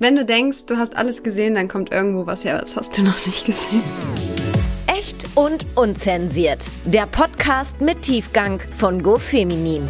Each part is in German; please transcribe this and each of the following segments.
Wenn du denkst, du hast alles gesehen, dann kommt irgendwo was her, das hast du noch nicht gesehen. Echt und unzensiert. Der Podcast mit Tiefgang von GoFeminin.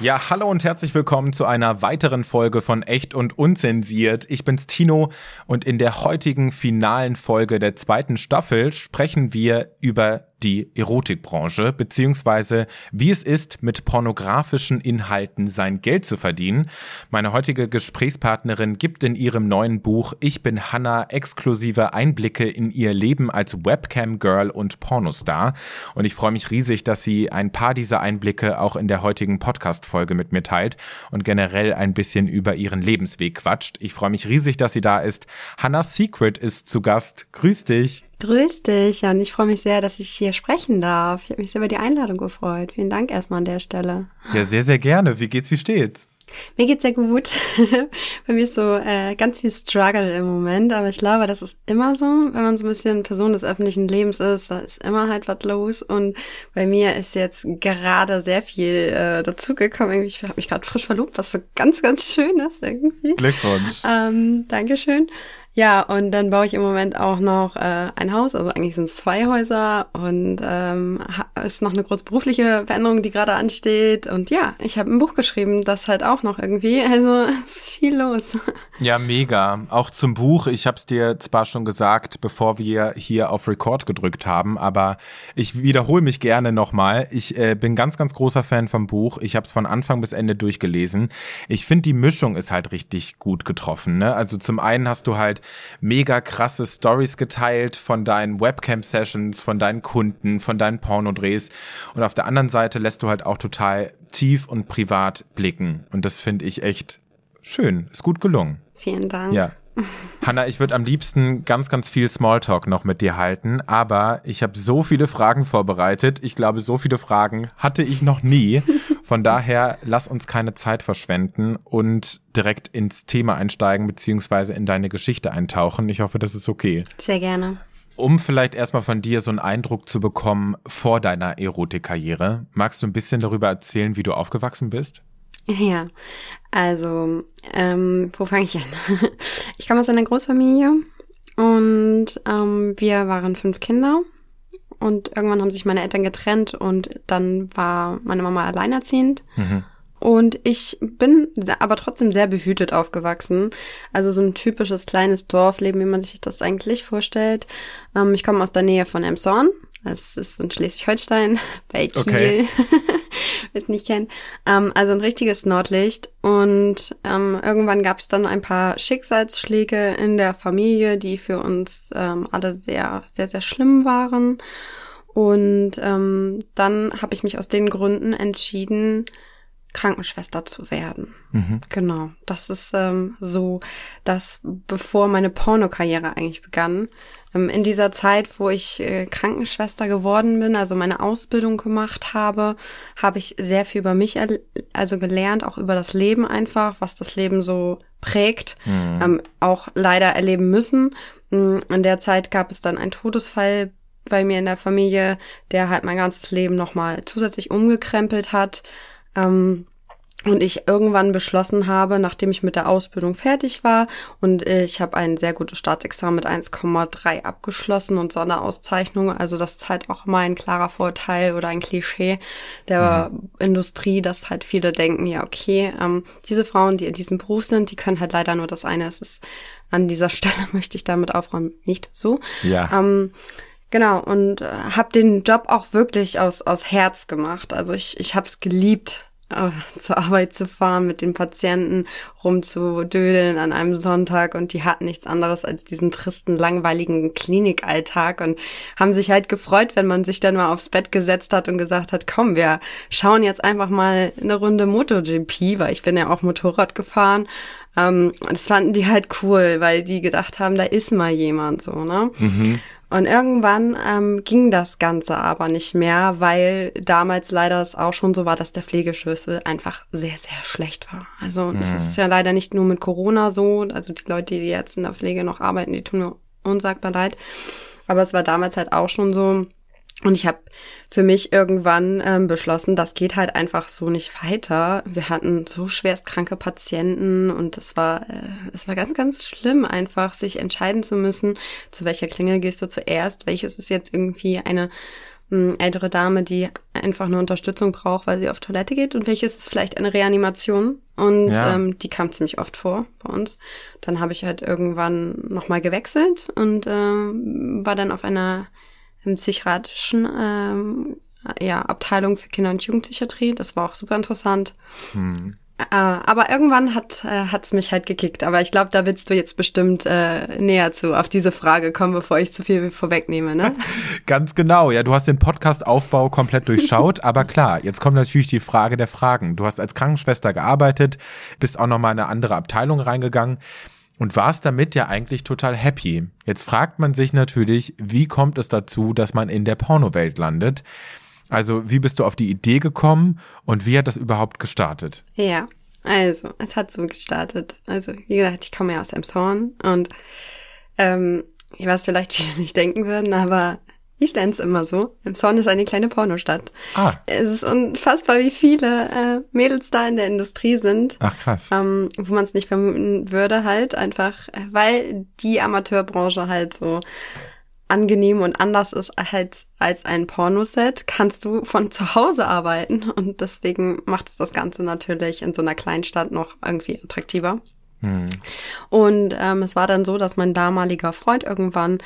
Ja, hallo und herzlich willkommen zu einer weiteren Folge von Echt und Unzensiert. Ich bin's Tino und in der heutigen finalen Folge der zweiten Staffel sprechen wir über die Erotikbranche, beziehungsweise wie es ist, mit pornografischen Inhalten sein Geld zu verdienen. Meine heutige Gesprächspartnerin gibt in ihrem neuen Buch Ich bin Hanna exklusive Einblicke in ihr Leben als Webcam-Girl und Pornostar. Und ich freue mich riesig, dass sie ein paar dieser Einblicke auch in der heutigen Podcast-Folge mit mir teilt und generell ein bisschen über ihren Lebensweg quatscht. Ich freue mich riesig, dass sie da ist. Hannah Secret ist zu Gast. Grüß dich. Grüß dich, Jan. Ich freue mich sehr, dass ich hier sprechen darf. Ich habe mich sehr über die Einladung gefreut. Vielen Dank erstmal an der Stelle. Ja, sehr, sehr gerne. Wie geht's, wie steht's? Mir geht's sehr gut. Bei mir ist so äh, ganz viel Struggle im Moment, aber ich glaube, das ist immer so, wenn man so ein bisschen Person des öffentlichen Lebens ist, da ist immer halt was los. Und bei mir ist jetzt gerade sehr viel äh, dazugekommen. Ich habe mich gerade frisch verlobt, was so ganz, ganz schön ist irgendwie. Glückwunsch. Ähm, Dankeschön. Ja, und dann baue ich im Moment auch noch äh, ein Haus, also eigentlich sind es zwei Häuser und ähm, ist noch eine große berufliche Veränderung, die gerade ansteht. Und ja, ich habe ein Buch geschrieben, das halt auch noch irgendwie. Also es ist viel los. Ja, mega. Auch zum Buch. Ich habe es dir zwar schon gesagt, bevor wir hier auf Record gedrückt haben, aber ich wiederhole mich gerne nochmal. Ich äh, bin ganz, ganz großer Fan vom Buch. Ich habe es von Anfang bis Ende durchgelesen. Ich finde, die Mischung ist halt richtig gut getroffen. Ne? Also zum einen hast du halt mega krasse Stories geteilt von deinen Webcam-Sessions, von deinen Kunden, von deinen Pornodrehs. Und auf der anderen Seite lässt du halt auch total tief und privat blicken. Und das finde ich echt schön. Ist gut gelungen. Vielen Dank. Ja. Hanna, ich würde am liebsten ganz, ganz viel Smalltalk noch mit dir halten, aber ich habe so viele Fragen vorbereitet. Ich glaube, so viele Fragen hatte ich noch nie. Von daher lass uns keine Zeit verschwenden und direkt ins Thema einsteigen, beziehungsweise in deine Geschichte eintauchen. Ich hoffe, das ist okay. Sehr gerne. Um vielleicht erstmal von dir so einen Eindruck zu bekommen vor deiner Erotikkarriere, magst du ein bisschen darüber erzählen, wie du aufgewachsen bist? Ja, also, ähm, wo fange ich an? Ich komme aus einer Großfamilie und ähm, wir waren fünf Kinder und irgendwann haben sich meine Eltern getrennt und dann war meine Mama alleinerziehend. Mhm. Und ich bin aber trotzdem sehr behütet aufgewachsen. Also so ein typisches kleines Dorfleben, wie man sich das eigentlich vorstellt. Ähm, ich komme aus der Nähe von Emshorn. Das ist in Schleswig-Holstein bei Kiel. Okay. Wer es nicht kennt. Ähm, also ein richtiges Nordlicht. Und ähm, irgendwann gab es dann ein paar Schicksalsschläge in der Familie, die für uns ähm, alle sehr, sehr, sehr schlimm waren. Und ähm, dann habe ich mich aus den Gründen entschieden, Krankenschwester zu werden. Mhm. Genau. Das ist ähm, so, dass bevor meine Pornokarriere eigentlich begann, in dieser Zeit, wo ich äh, Krankenschwester geworden bin, also meine Ausbildung gemacht habe, habe ich sehr viel über mich also gelernt, auch über das Leben einfach, was das Leben so prägt, mhm. ähm, auch leider erleben müssen. Mm, in der Zeit gab es dann einen Todesfall bei mir in der Familie, der halt mein ganzes Leben nochmal zusätzlich umgekrempelt hat. Ähm, und ich irgendwann beschlossen habe, nachdem ich mit der Ausbildung fertig war und ich habe ein sehr gutes Staatsexamen mit 1,3 abgeschlossen und Sonderauszeichnung, also das ist halt auch mal ein klarer Vorteil oder ein Klischee der mhm. Industrie, dass halt viele denken, ja okay, ähm, diese Frauen, die in diesem Beruf sind, die können halt leider nur das eine. Es ist an dieser Stelle möchte ich damit aufräumen, nicht so. Ja. Ähm, Genau, und äh, habe den Job auch wirklich aus, aus Herz gemacht. Also ich, ich habe es geliebt, äh, zur Arbeit zu fahren, mit den Patienten rumzudödeln an einem Sonntag und die hatten nichts anderes als diesen tristen, langweiligen Klinikalltag und haben sich halt gefreut, wenn man sich dann mal aufs Bett gesetzt hat und gesagt hat, komm, wir schauen jetzt einfach mal eine Runde MotoGP, weil ich bin ja auch Motorrad gefahren. Ähm, das fanden die halt cool, weil die gedacht haben, da ist mal jemand so, ne? Mhm. Und irgendwann ähm, ging das Ganze aber nicht mehr, weil damals leider es auch schon so war, dass der Pflegeschlüssel einfach sehr, sehr schlecht war. Also es mhm. ist ja leider nicht nur mit Corona so. Also die Leute, die jetzt in der Pflege noch arbeiten, die tun mir unsagbar leid. Aber es war damals halt auch schon so, Und ich habe für mich irgendwann ähm, beschlossen, das geht halt einfach so nicht weiter. Wir hatten so schwerstkranke Patienten und es war, äh, es war ganz, ganz schlimm, einfach sich entscheiden zu müssen, zu welcher Klinge gehst du zuerst, welches ist jetzt irgendwie eine mh, ältere Dame, die einfach eine Unterstützung braucht, weil sie auf Toilette geht und welches ist vielleicht eine Reanimation. Und Ja. ähm, die kam ziemlich oft vor bei uns. Dann habe ich halt irgendwann nochmal gewechselt und ähm, war dann auf einer im psychiatrischen ähm, ja, Abteilung für Kinder- und Jugendpsychiatrie. Das war auch super interessant. Äh, aber irgendwann hat äh, hat's mich halt gekickt. Aber ich glaube, da willst du jetzt bestimmt äh, näher zu auf diese Frage kommen, bevor ich zu viel vorwegnehme, ne? Ganz genau, ja, du hast den Podcast-Aufbau komplett durchschaut, aber klar, jetzt kommt natürlich die Frage der Fragen. Du hast als Krankenschwester gearbeitet, bist auch nochmal in eine andere Abteilung reingegangen und warst damit ja eigentlich total happy. Jetzt fragt man sich natürlich, wie kommt es dazu, dass man in der Pornowelt landet? Also, wie bist du auf die Idee gekommen und wie hat das überhaupt gestartet? Ja, also, es hat so gestartet. Also, wie gesagt, ich komme ja aus Emshorn und ähm, was vielleicht viele nicht denken würden, aber ich nenne es immer so. Emshorn ist eine kleine Pornostadt. Ah, Es ist unfassbar, wie viele äh, Mädels da in der Industrie sind. ach krass. ähm, wo man es nicht vermuten würde, halt einfach, äh, weil die Amateurbranche halt so angenehm und anders ist als, als ein Pornoset, kannst du von zu Hause arbeiten und deswegen macht es das Ganze natürlich in so einer Kleinstadt noch irgendwie attraktiver. Und ähm, es war dann so, dass mein damaliger Freund irgendwann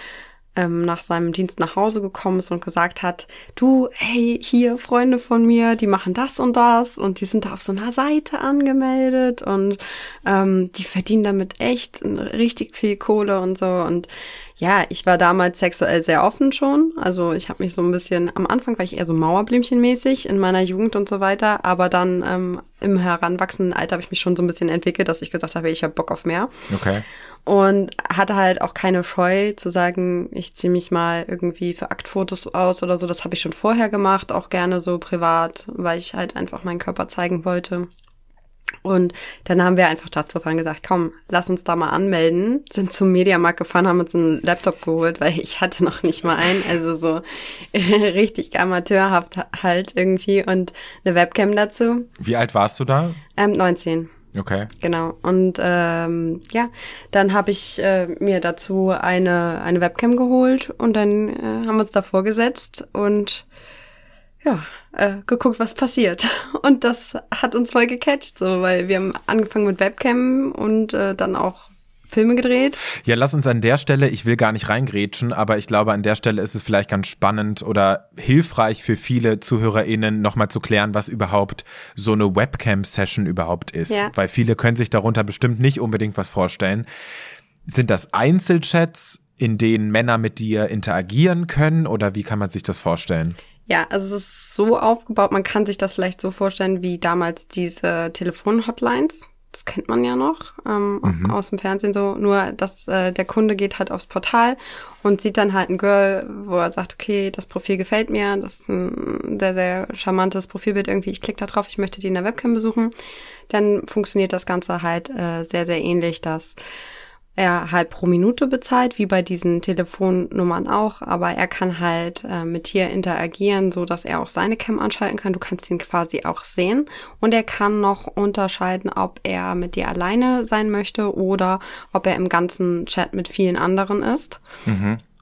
ähm, nach seinem Dienst nach Hause gekommen ist und gesagt hat, du, hey, hier Freunde von mir, die machen das und das und die sind da auf so einer Seite angemeldet und ähm, die verdienen damit echt richtig viel Kohle und so und ja, ich war damals sexuell sehr offen schon. Also ich habe mich so ein bisschen, am Anfang war ich eher so Mauerblümchenmäßig in meiner Jugend und so weiter, aber dann ähm, im heranwachsenden Alter habe ich mich schon so ein bisschen entwickelt, dass ich gesagt habe, ich habe Bock auf mehr. Okay. Und hatte halt auch keine Scheu zu sagen, ich ziehe mich mal irgendwie für Aktfotos aus oder so. Das habe ich schon vorher gemacht, auch gerne so privat, weil ich halt einfach meinen Körper zeigen wollte. Und dann haben wir einfach fun gesagt, komm, lass uns da mal anmelden. Sind zum Mediamarkt gefahren, haben uns einen Laptop geholt, weil ich hatte noch nicht mal einen. Also so richtig amateurhaft halt irgendwie und eine Webcam dazu. Wie alt warst du da? Ähm, 19. Okay. Genau. Und ähm, ja, dann habe ich äh, mir dazu eine, eine Webcam geholt und dann äh, haben wir uns davor gesetzt und ja, äh, geguckt, was passiert. Und das hat uns voll gecatcht, so, weil wir haben angefangen mit Webcam und äh, dann auch Filme gedreht. Ja, lass uns an der Stelle, ich will gar nicht reingrätschen, aber ich glaube, an der Stelle ist es vielleicht ganz spannend oder hilfreich für viele ZuhörerInnen nochmal zu klären, was überhaupt so eine Webcam-Session überhaupt ist. Ja. Weil viele können sich darunter bestimmt nicht unbedingt was vorstellen. Sind das Einzelchats, in denen Männer mit dir interagieren können oder wie kann man sich das vorstellen? Ja, also es ist so aufgebaut, man kann sich das vielleicht so vorstellen wie damals diese Telefon-Hotlines. Das kennt man ja noch ähm, aus dem Fernsehen so. Nur, dass äh, der Kunde geht halt aufs Portal und sieht dann halt ein Girl, wo er sagt, okay, das Profil gefällt mir, das ist ein sehr, sehr charmantes Profilbild irgendwie. Ich klicke da drauf, ich möchte die in der Webcam besuchen. Dann funktioniert das Ganze halt äh, sehr, sehr ähnlich, dass er halt pro Minute bezahlt, wie bei diesen Telefonnummern auch, aber er kann halt äh, mit dir interagieren, so dass er auch seine Cam anschalten kann. Du kannst ihn quasi auch sehen und er kann noch unterscheiden, ob er mit dir alleine sein möchte oder ob er im ganzen Chat mit vielen anderen ist.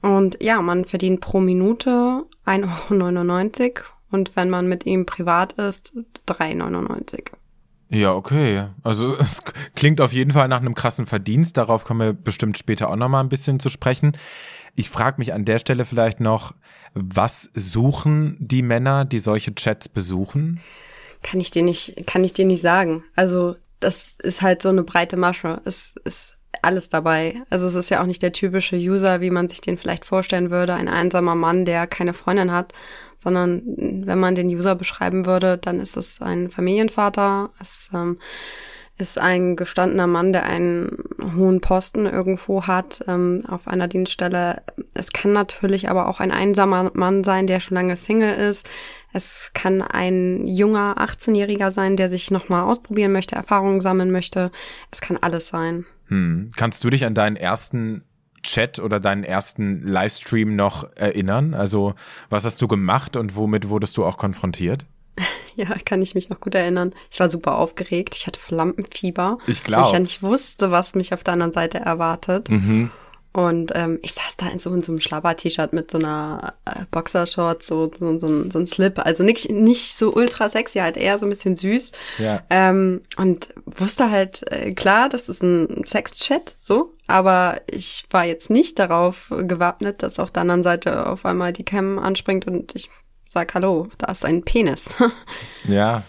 Und ja, man verdient pro Minute 1,99 Euro und wenn man mit ihm privat ist, 3,99 Euro. Ja, okay. Also es klingt auf jeden Fall nach einem krassen Verdienst. Darauf kommen wir bestimmt später auch nochmal ein bisschen zu sprechen. Ich frage mich an der Stelle vielleicht noch, was suchen die Männer, die solche Chats besuchen? kann ich dir nicht, kann ich dir nicht sagen. Also das ist halt so eine breite Masche. Es ist alles dabei. Also es ist ja auch nicht der typische User, wie man sich den vielleicht vorstellen würde, ein einsamer Mann, der keine Freundin hat, sondern wenn man den User beschreiben würde, dann ist es ein Familienvater, es ähm, ist ein gestandener Mann, der einen hohen Posten irgendwo hat ähm, auf einer Dienststelle. Es kann natürlich aber auch ein einsamer Mann sein, der schon lange Single ist. Es kann ein junger 18-Jähriger sein, der sich nochmal ausprobieren möchte, Erfahrungen sammeln möchte. Es kann alles sein. Hm. Kannst du dich an deinen ersten Chat oder deinen ersten Livestream noch erinnern? Also was hast du gemacht und womit wurdest du auch konfrontiert? Ja, kann ich mich noch gut erinnern. Ich war super aufgeregt. Ich hatte Flampenfieber. Ich glaube. Weil ich ja nicht wusste, was mich auf der anderen Seite erwartet. Mhm. Und ähm, ich saß da in so, in so einem Schlabber-T-Shirt mit so einer äh, Boxershorts, so, so, so, ein, so ein Slip. Also nicht, nicht so ultra sexy, halt eher so ein bisschen süß. Ja. Ähm, und wusste halt, äh, klar, das ist ein Sexchat, so. Aber ich war jetzt nicht darauf gewappnet, dass auf der anderen Seite auf einmal die Cam anspringt und ich sag, hallo, da ist ein Penis. Ja.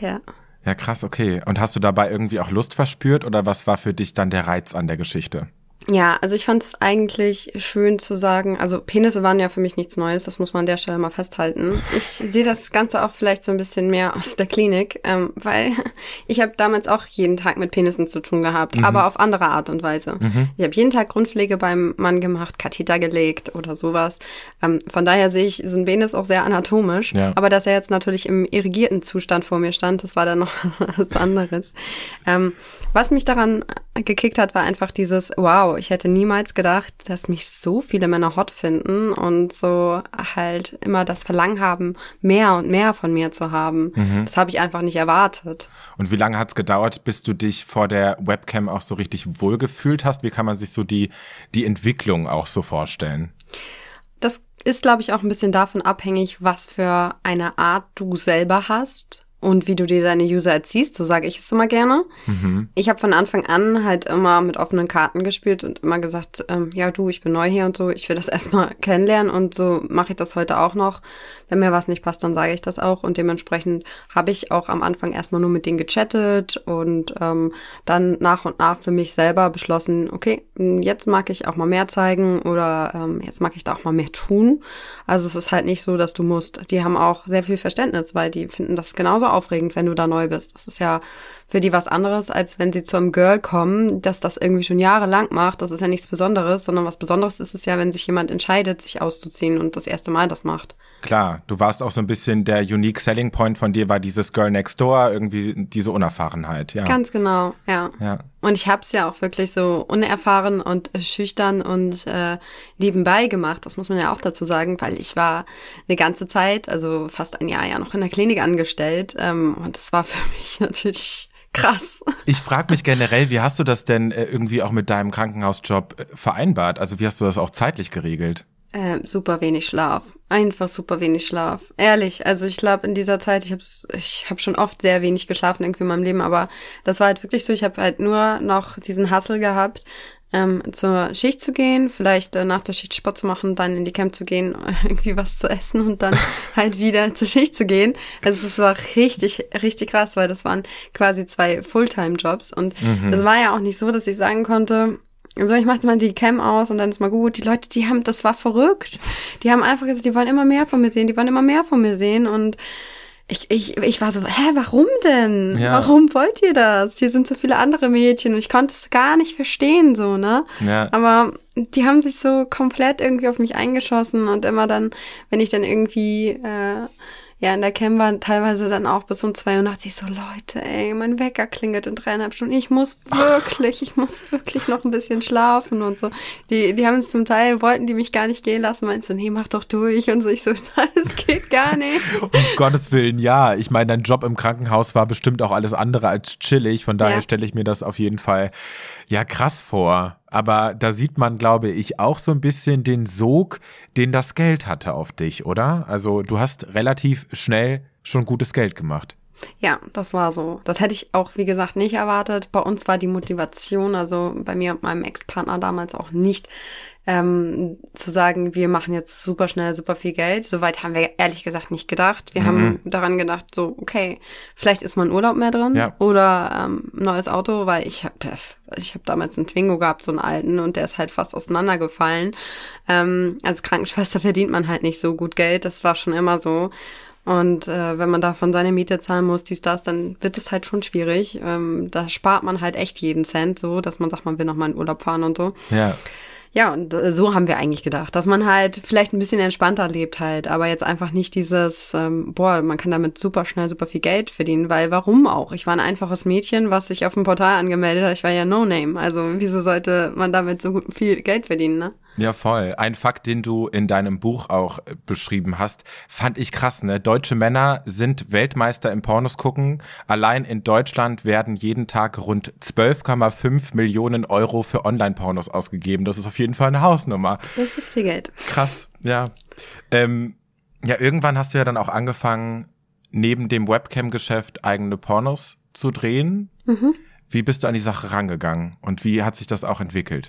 ja. Ja, krass, okay. Und hast du dabei irgendwie auch Lust verspürt oder was war für dich dann der Reiz an der Geschichte? Ja, also ich fand es eigentlich schön zu sagen, also Penisse waren ja für mich nichts Neues, das muss man an der Stelle mal festhalten. Ich sehe das Ganze auch vielleicht so ein bisschen mehr aus der Klinik, ähm, weil ich habe damals auch jeden Tag mit Penissen zu tun gehabt, Mhm. aber auf andere Art und Weise. Ich habe jeden Tag Grundpflege beim Mann gemacht, Katheter gelegt oder sowas. Ähm, von daher sehe ich so ein Penis auch sehr anatomisch, Ja. aber dass er jetzt natürlich im irrigierten Zustand vor mir stand, das war dann noch was anderes. Ähm, was mich daran gekickt hat, war einfach dieses, wow, ich hätte niemals gedacht, dass mich so viele Männer hot finden und so halt immer das Verlangen haben, mehr und mehr von mir zu haben. Das habe ich einfach nicht erwartet. Und wie lange hat es gedauert, bis du dich vor der Webcam auch so richtig wohlgefühlt hast? Wie kann man sich so die, die Entwicklung auch so vorstellen? Das ist, glaube ich, auch ein bisschen davon abhängig, was für eine Art du selber hast und wie du dir deine User erziehst, so sage ich es immer gerne. Ich habe von Anfang an halt immer mit offenen Karten gespielt und immer gesagt, ähm, ja du, ich bin neu hier und so, ich will das erstmal kennenlernen und so mache ich das heute auch noch. Wenn mir was nicht passt, dann sage ich das auch und dementsprechend habe ich auch am Anfang erstmal nur mit denen gechattet und ähm, dann nach und nach für mich selber beschlossen, okay, jetzt mag ich auch mal mehr zeigen oder ähm, jetzt mag ich da auch mal mehr tun. Also es ist halt nicht so, dass du musst. Die haben auch sehr viel Verständnis, weil die finden das genauso aufregend, wenn du da neu bist. Das ist ja für die was anderes, als wenn sie zu einem Girl kommen, das das irgendwie schon jahrelang macht. Das ist ja nichts Besonderes, sondern was Besonderes ist es ja, wenn sich jemand entscheidet, sich auszuziehen und das erste Mal das macht. Klar, du warst auch so ein bisschen der unique selling point von dir war dieses Girl next door, irgendwie diese Unerfahrenheit, ja. Ganz genau, ja. ja. Und ich habe es ja auch wirklich so unerfahren und schüchtern und äh, nebenbei gemacht. Das muss man ja auch dazu sagen, weil ich war eine ganze Zeit, also fast ein Jahr ja noch in der Klinik angestellt. Ähm, und das war für mich natürlich krass. Ich frage mich generell, wie hast du das denn äh, irgendwie auch mit deinem Krankenhausjob äh, vereinbart? Also wie hast du das auch zeitlich geregelt? Äh, super wenig Schlaf. Einfach super wenig Schlaf. Ehrlich, also ich glaube in dieser Zeit, ich habe ich hab schon oft sehr wenig geschlafen irgendwie in meinem Leben, aber das war halt wirklich so, ich habe halt nur noch diesen Hassel gehabt, ähm, zur Schicht zu gehen, vielleicht äh, nach der Schicht Sport zu machen, dann in die Camp zu gehen, irgendwie was zu essen und dann halt wieder zur Schicht zu gehen. Also es war richtig, richtig krass, weil das waren quasi zwei Fulltime-Jobs und es war ja auch nicht so, dass ich sagen konnte, so, ich mache jetzt mal die Cam aus und dann ist mal gut. Die Leute, die haben, das war verrückt. Die haben einfach gesagt, die wollen immer mehr von mir sehen, die wollen immer mehr von mir sehen und ich, ich, ich war so, hä, warum denn? Ja. Warum wollt ihr das? Hier sind so viele andere Mädchen und ich konnte es gar nicht verstehen, so, ne? Ja. Aber die haben sich so komplett irgendwie auf mich eingeschossen und immer dann, wenn ich dann irgendwie, äh, ja, in der Cam war teilweise dann auch bis um zwei Uhr nachts. Ich so, Leute, ey, mein Wecker klingelt in dreieinhalb Stunden. Ich muss wirklich, ich muss wirklich noch ein bisschen schlafen und so. Die, die haben es zum Teil, wollten die mich gar nicht gehen lassen. Meinst du, nee, mach doch durch und so. Ich so, das geht gar nicht. Um Gottes Willen, ja. Ich meine, dein Job im Krankenhaus war bestimmt auch alles andere als chillig. Von daher Ja. stelle ich mir das auf jeden Fall ja krass vor. Aber da sieht man, glaube ich, auch so ein bisschen den Sog, den das Geld hatte auf dich, oder? Also du hast relativ schnell schon gutes Geld gemacht. Ja, das war so. Das hätte ich auch, wie gesagt, nicht erwartet. Bei uns war die Motivation, also bei mir und meinem Ex-Partner damals auch nicht, ähm, zu sagen, wir machen jetzt super schnell super viel Geld. Soweit haben wir ehrlich gesagt nicht gedacht. Wir haben daran gedacht, so, okay, vielleicht ist mal ein Urlaub mehr drin Ja. oder ähm, ein neues Auto, weil ich habe ich hab damals einen Twingo gehabt, so einen alten, und der ist halt fast auseinandergefallen. Ähm, als Krankenschwester verdient man halt nicht so gut Geld. Das war schon immer so. Und äh, wenn man davon seine Miete zahlen muss, dies, das, dann wird es halt schon schwierig. Ähm, da spart man halt echt jeden Cent so, dass man sagt, man will noch mal in Urlaub fahren und so. Ja. Ja, und äh, so haben wir eigentlich gedacht, dass man halt vielleicht ein bisschen entspannter lebt halt, aber jetzt einfach nicht dieses, ähm, boah, man kann damit super schnell super viel Geld verdienen, weil warum auch? Ich war ein einfaches Mädchen, was sich auf dem Portal angemeldet hat. Ich war ja No-Name. Also wieso sollte man damit so viel Geld verdienen, ne? Ja, voll. Ein Fakt, den du in deinem Buch auch äh, beschrieben hast, fand ich krass, ne? Deutsche Männer sind Weltmeister im Pornos gucken. Allein in Deutschland werden jeden Tag rund 12,5 Millionen Euro für Online-Pornos ausgegeben. Das ist auf jeden Fall eine Hausnummer. Das ist viel Geld. Krass, ja. Ähm, ja, irgendwann hast du ja dann auch angefangen, neben dem Webcam-Geschäft eigene Pornos zu drehen. Mhm. Wie bist du an die Sache rangegangen und wie hat sich das auch entwickelt?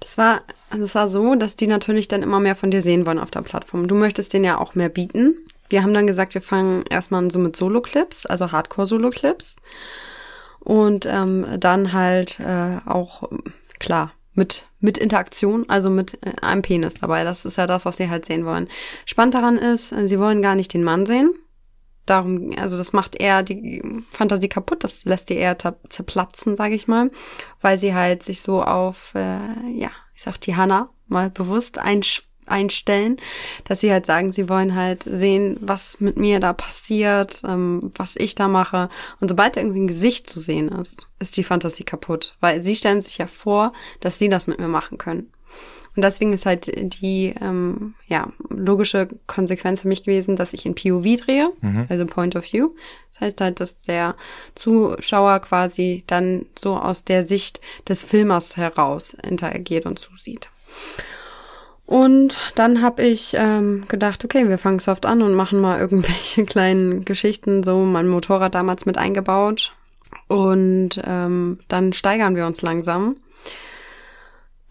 Das war, also es war so, dass die natürlich dann immer mehr von dir sehen wollen auf der Plattform. Du möchtest denen ja auch mehr bieten. Wir haben dann gesagt, wir fangen erstmal so mit Solo-Clips, also Hardcore-Solo-Clips. Und ähm, dann halt äh, auch, klar, mit, mit Interaktion, also mit äh, einem Penis dabei. Das ist ja das, was sie halt sehen wollen. Spannend daran ist, äh, sie wollen gar nicht den Mann sehen, darum, also das macht eher die Fantasie kaputt, das lässt die eher zerplatzen, sage ich mal, weil sie halt sich so auf, äh, ja, ich sag die Hanna mal bewusst einstellen, dass sie halt sagen, sie wollen halt sehen, was mit mir da passiert, ähm, was ich da mache. Und sobald irgendwie ein Gesicht zu sehen ist, ist die Fantasie kaputt, weil sie stellen sich ja vor, dass sie das mit mir machen können. Und deswegen ist halt die ähm, ja, logische Konsequenz für mich gewesen, dass ich in POV drehe, mhm. also Point of View. Das heißt halt, dass der Zuschauer quasi dann so aus der Sicht des Filmers heraus interagiert und zusieht. Und dann habe ich ähm, gedacht, okay, wir fangen soft an und machen mal irgendwelche kleinen Geschichten, so mein Motorrad damals mit eingebaut. Und ähm, dann steigern wir uns langsam.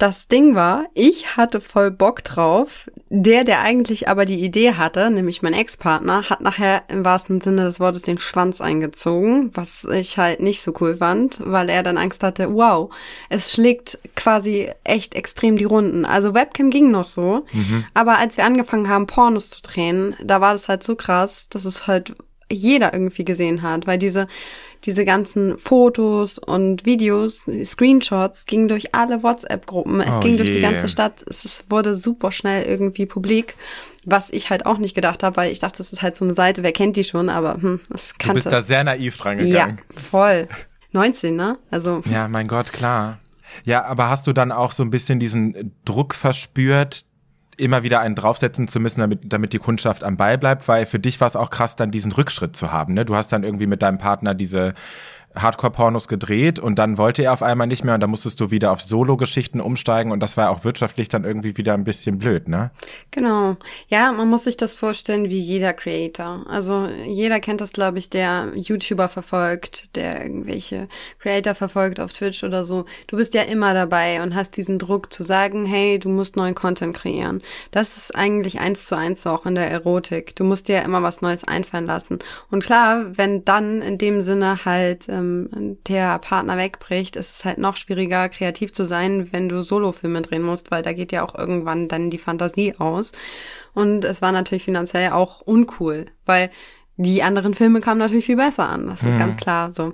Das Ding war, ich hatte voll Bock drauf. Der, der eigentlich aber die Idee hatte, nämlich mein Ex-Partner, hat nachher im wahrsten Sinne des Wortes den Schwanz eingezogen, was ich halt nicht so cool fand, weil er dann Angst hatte, wow, es schlägt quasi echt extrem die Runden. Also Webcam ging noch so, mhm. aber als wir angefangen haben, Pornos zu drehen, da war das halt so krass, dass es halt jeder irgendwie gesehen hat, weil diese diese ganzen Fotos und Videos, Screenshots gingen durch alle WhatsApp-Gruppen. Es oh ging je. durch die ganze Stadt. Es wurde super schnell irgendwie publik, was ich halt auch nicht gedacht habe, weil ich dachte, das ist halt so eine Seite, wer kennt die schon, aber hm, das kannte. Du bist da sehr naiv dran gegangen. Ja, voll. 19, ne? Also. Ja, mein Gott, klar. Ja, aber hast du dann auch so ein bisschen diesen Druck verspürt, immer wieder einen draufsetzen zu müssen, damit, damit die Kundschaft am Ball bleibt, weil für dich war es auch krass, dann diesen Rückschritt zu haben. Ne? Du hast dann irgendwie mit deinem Partner diese Hardcore-Pornos gedreht und dann wollte er auf einmal nicht mehr und dann musstest du wieder auf Solo-Geschichten umsteigen und das war auch wirtschaftlich dann irgendwie wieder ein bisschen blöd, ne? Genau. Ja, man muss sich das vorstellen wie jeder Creator. Also jeder kennt das, glaube ich, der YouTuber verfolgt, der irgendwelche Creator verfolgt auf Twitch oder so. Du bist ja immer dabei und hast diesen Druck zu sagen, hey, du musst neuen Content kreieren. Das ist eigentlich eins zu eins auch in der Erotik. Du musst dir ja immer was Neues einfallen lassen. Und klar, wenn dann in dem Sinne halt ähm, der Partner wegbricht, ist es halt noch schwieriger, kreativ zu sein, wenn du Solofilme drehen musst, weil da geht ja auch irgendwann dann die Fantasie aus. Und es war natürlich finanziell auch uncool, weil die anderen Filme kamen natürlich viel besser an. Das ist mhm. ganz klar so.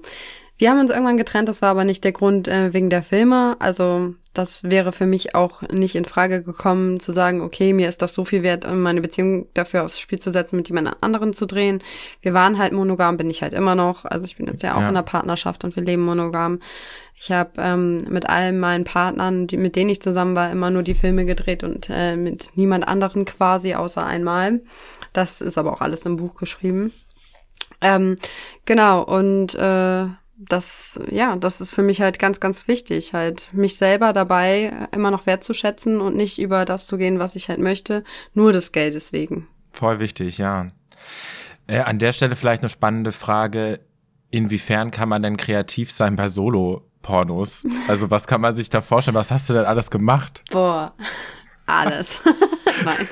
Wir haben uns irgendwann getrennt, das war aber nicht der Grund äh, wegen der Filme. Also das wäre für mich auch nicht in Frage gekommen, zu sagen, okay, mir ist das so viel wert, um meine Beziehung dafür aufs Spiel zu setzen, mit jemand anderen zu drehen. Wir waren halt monogam, bin ich halt immer noch. Also ich bin jetzt ja auch ja. in einer Partnerschaft und wir leben monogam. Ich habe ähm, mit allen meinen Partnern, die, mit denen ich zusammen war, immer nur die Filme gedreht und äh, mit niemand anderen quasi außer einmal. Das ist aber auch alles im Buch geschrieben. Ähm, genau, und äh, das, ja, das ist für mich halt ganz, ganz wichtig, halt mich selber dabei immer noch wertzuschätzen und nicht über das zu gehen, was ich halt möchte, nur des Geldes wegen. Voll wichtig, ja. Äh, an der Stelle vielleicht eine spannende Frage. Inwiefern kann man denn kreativ sein bei Solo-Pornos? Also was kann man sich da vorstellen? Was hast du denn alles gemacht? Boah, alles. Nein.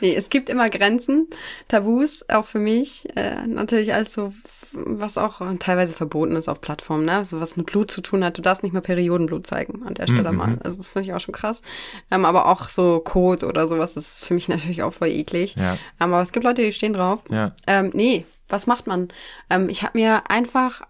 nee, es gibt immer Grenzen, Tabus, auch für mich. Äh, natürlich alles so was auch teilweise verboten ist auf Plattformen, ne? So was mit Blut zu tun hat. Du darfst nicht mehr Periodenblut zeigen an der Stelle mhm. mal. Also das finde ich auch schon krass. Ähm, aber auch so Code oder sowas ist für mich natürlich auch voll eklig. Ja. Aber es gibt Leute, die stehen drauf. Ja. Ähm, nee, was macht man? Ähm, ich habe mir einfach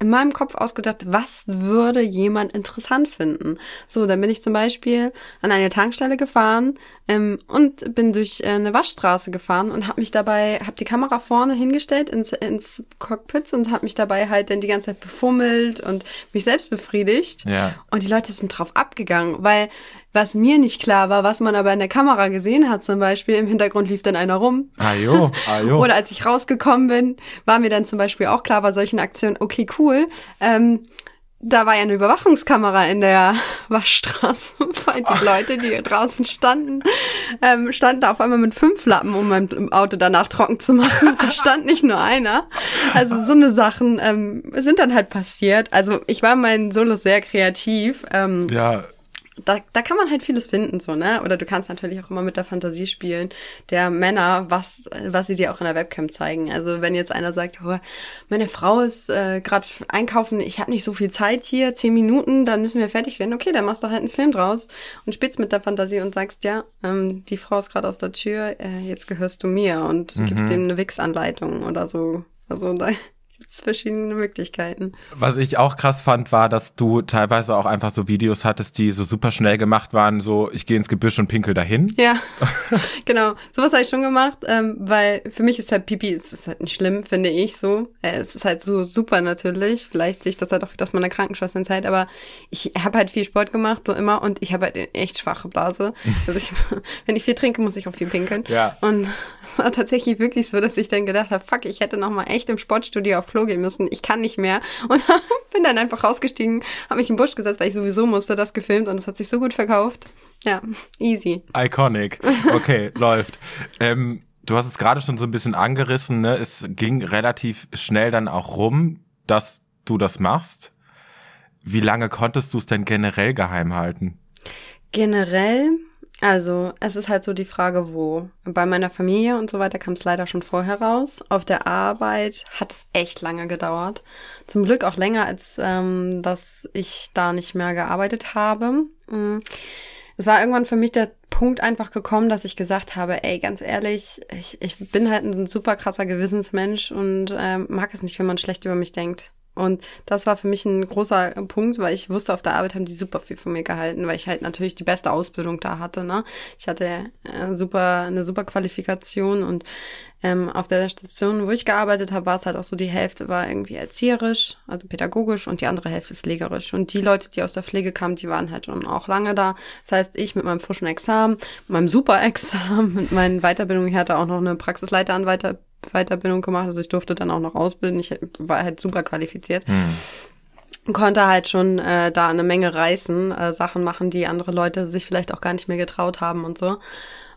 in meinem Kopf ausgedacht, was würde jemand interessant finden. So, dann bin ich zum Beispiel an eine Tankstelle gefahren ähm, und bin durch äh, eine Waschstraße gefahren und habe mich dabei, habe die Kamera vorne hingestellt ins, ins Cockpit und habe mich dabei halt dann die ganze Zeit befummelt und mich selbst befriedigt. Ja. Und die Leute sind drauf abgegangen, weil was mir nicht klar war, was man aber in der Kamera gesehen hat, zum Beispiel im Hintergrund lief dann einer rum. Ajo, ajo. Oder als ich rausgekommen bin, war mir dann zum Beispiel auch klar bei solchen Aktionen, okay, cool. Ähm, da war ja eine Überwachungskamera in der Waschstraße, weil die Leute, die draußen standen, ähm, standen da auf einmal mit fünf Lappen, um mein Auto danach trocken zu machen. Da stand nicht nur einer. Also so eine Sachen ähm, sind dann halt passiert. Also ich war in meinen Solos sehr kreativ. Ähm, ja, da, da kann man halt vieles finden, so, ne? Oder du kannst natürlich auch immer mit der Fantasie spielen der Männer, was, was sie dir auch in der Webcam zeigen. Also wenn jetzt einer sagt, oh, meine Frau ist äh, gerade einkaufen, ich habe nicht so viel Zeit hier, zehn Minuten, dann müssen wir fertig werden. Okay, dann machst du halt einen Film draus und spielst mit der Fantasie und sagst, ja, ähm, die Frau ist gerade aus der Tür, äh, jetzt gehörst du mir und mhm. gibst ihm eine Wix-Anleitung oder so. Also da gibt's verschiedene Möglichkeiten. Was ich auch krass fand, war, dass du teilweise auch einfach so Videos hattest, die so super schnell gemacht waren, so ich gehe ins Gebüsch und pinkel dahin. Ja, genau. Sowas habe ich schon gemacht, ähm, weil für mich ist halt Pipi, es ist halt nicht schlimm, finde ich so. Äh, es ist halt so super natürlich. Vielleicht sehe ich das halt auch aus meiner Krankenschwesternzeit, aber ich habe halt viel Sport gemacht, so immer, und ich habe halt eine echt schwache Blase. Also ich, wenn ich viel trinke, muss ich auch viel pinkeln. Ja. Und es war tatsächlich wirklich so, dass ich dann gedacht habe, fuck, ich hätte noch mal echt im Sportstudio auf Klo gehen müssen. Ich kann nicht mehr. Und bin dann einfach rausgestiegen, habe mich im Busch gesetzt, weil ich sowieso musste, das gefilmt und es hat sich so gut verkauft. Ja, easy. Iconic. Okay, läuft. Ähm, du hast es gerade schon so ein bisschen angerissen, ne? Es ging relativ schnell dann auch rum, dass du das machst. Wie lange konntest du es denn generell geheim halten? Generell also, es ist halt so die Frage, wo. Bei meiner Familie und so weiter kam es leider schon vorher raus. Auf der Arbeit hat es echt lange gedauert. Zum Glück auch länger, als ähm, dass ich da nicht mehr gearbeitet habe. Mm. Es war irgendwann für mich der Punkt einfach gekommen, dass ich gesagt habe, ey, ganz ehrlich, ich, ich bin halt ein super krasser Gewissensmensch und ähm, mag es nicht, wenn man schlecht über mich denkt. Und das war für mich ein großer Punkt, weil ich wusste, auf der Arbeit haben die super viel von mir gehalten, weil ich halt natürlich die beste Ausbildung da hatte. Ne? Ich hatte äh, super eine super Qualifikation und ähm, auf der Station, wo ich gearbeitet habe, war es halt auch so, die Hälfte war irgendwie erzieherisch, also pädagogisch und die andere Hälfte pflegerisch. Und die Leute, die aus der Pflege kamen, die waren halt schon auch lange da. Das heißt, ich mit meinem frischen Examen, meinem Super-Examen, mit meinen Weiterbildungen, ich hatte auch noch eine Praxisleiteranweiterbildung Weiterbildung gemacht. Also ich durfte dann auch noch ausbilden. Ich war halt super qualifiziert. Hm. Konnte halt schon äh, da eine Menge reißen, äh, Sachen machen, die andere Leute sich vielleicht auch gar nicht mehr getraut haben und so.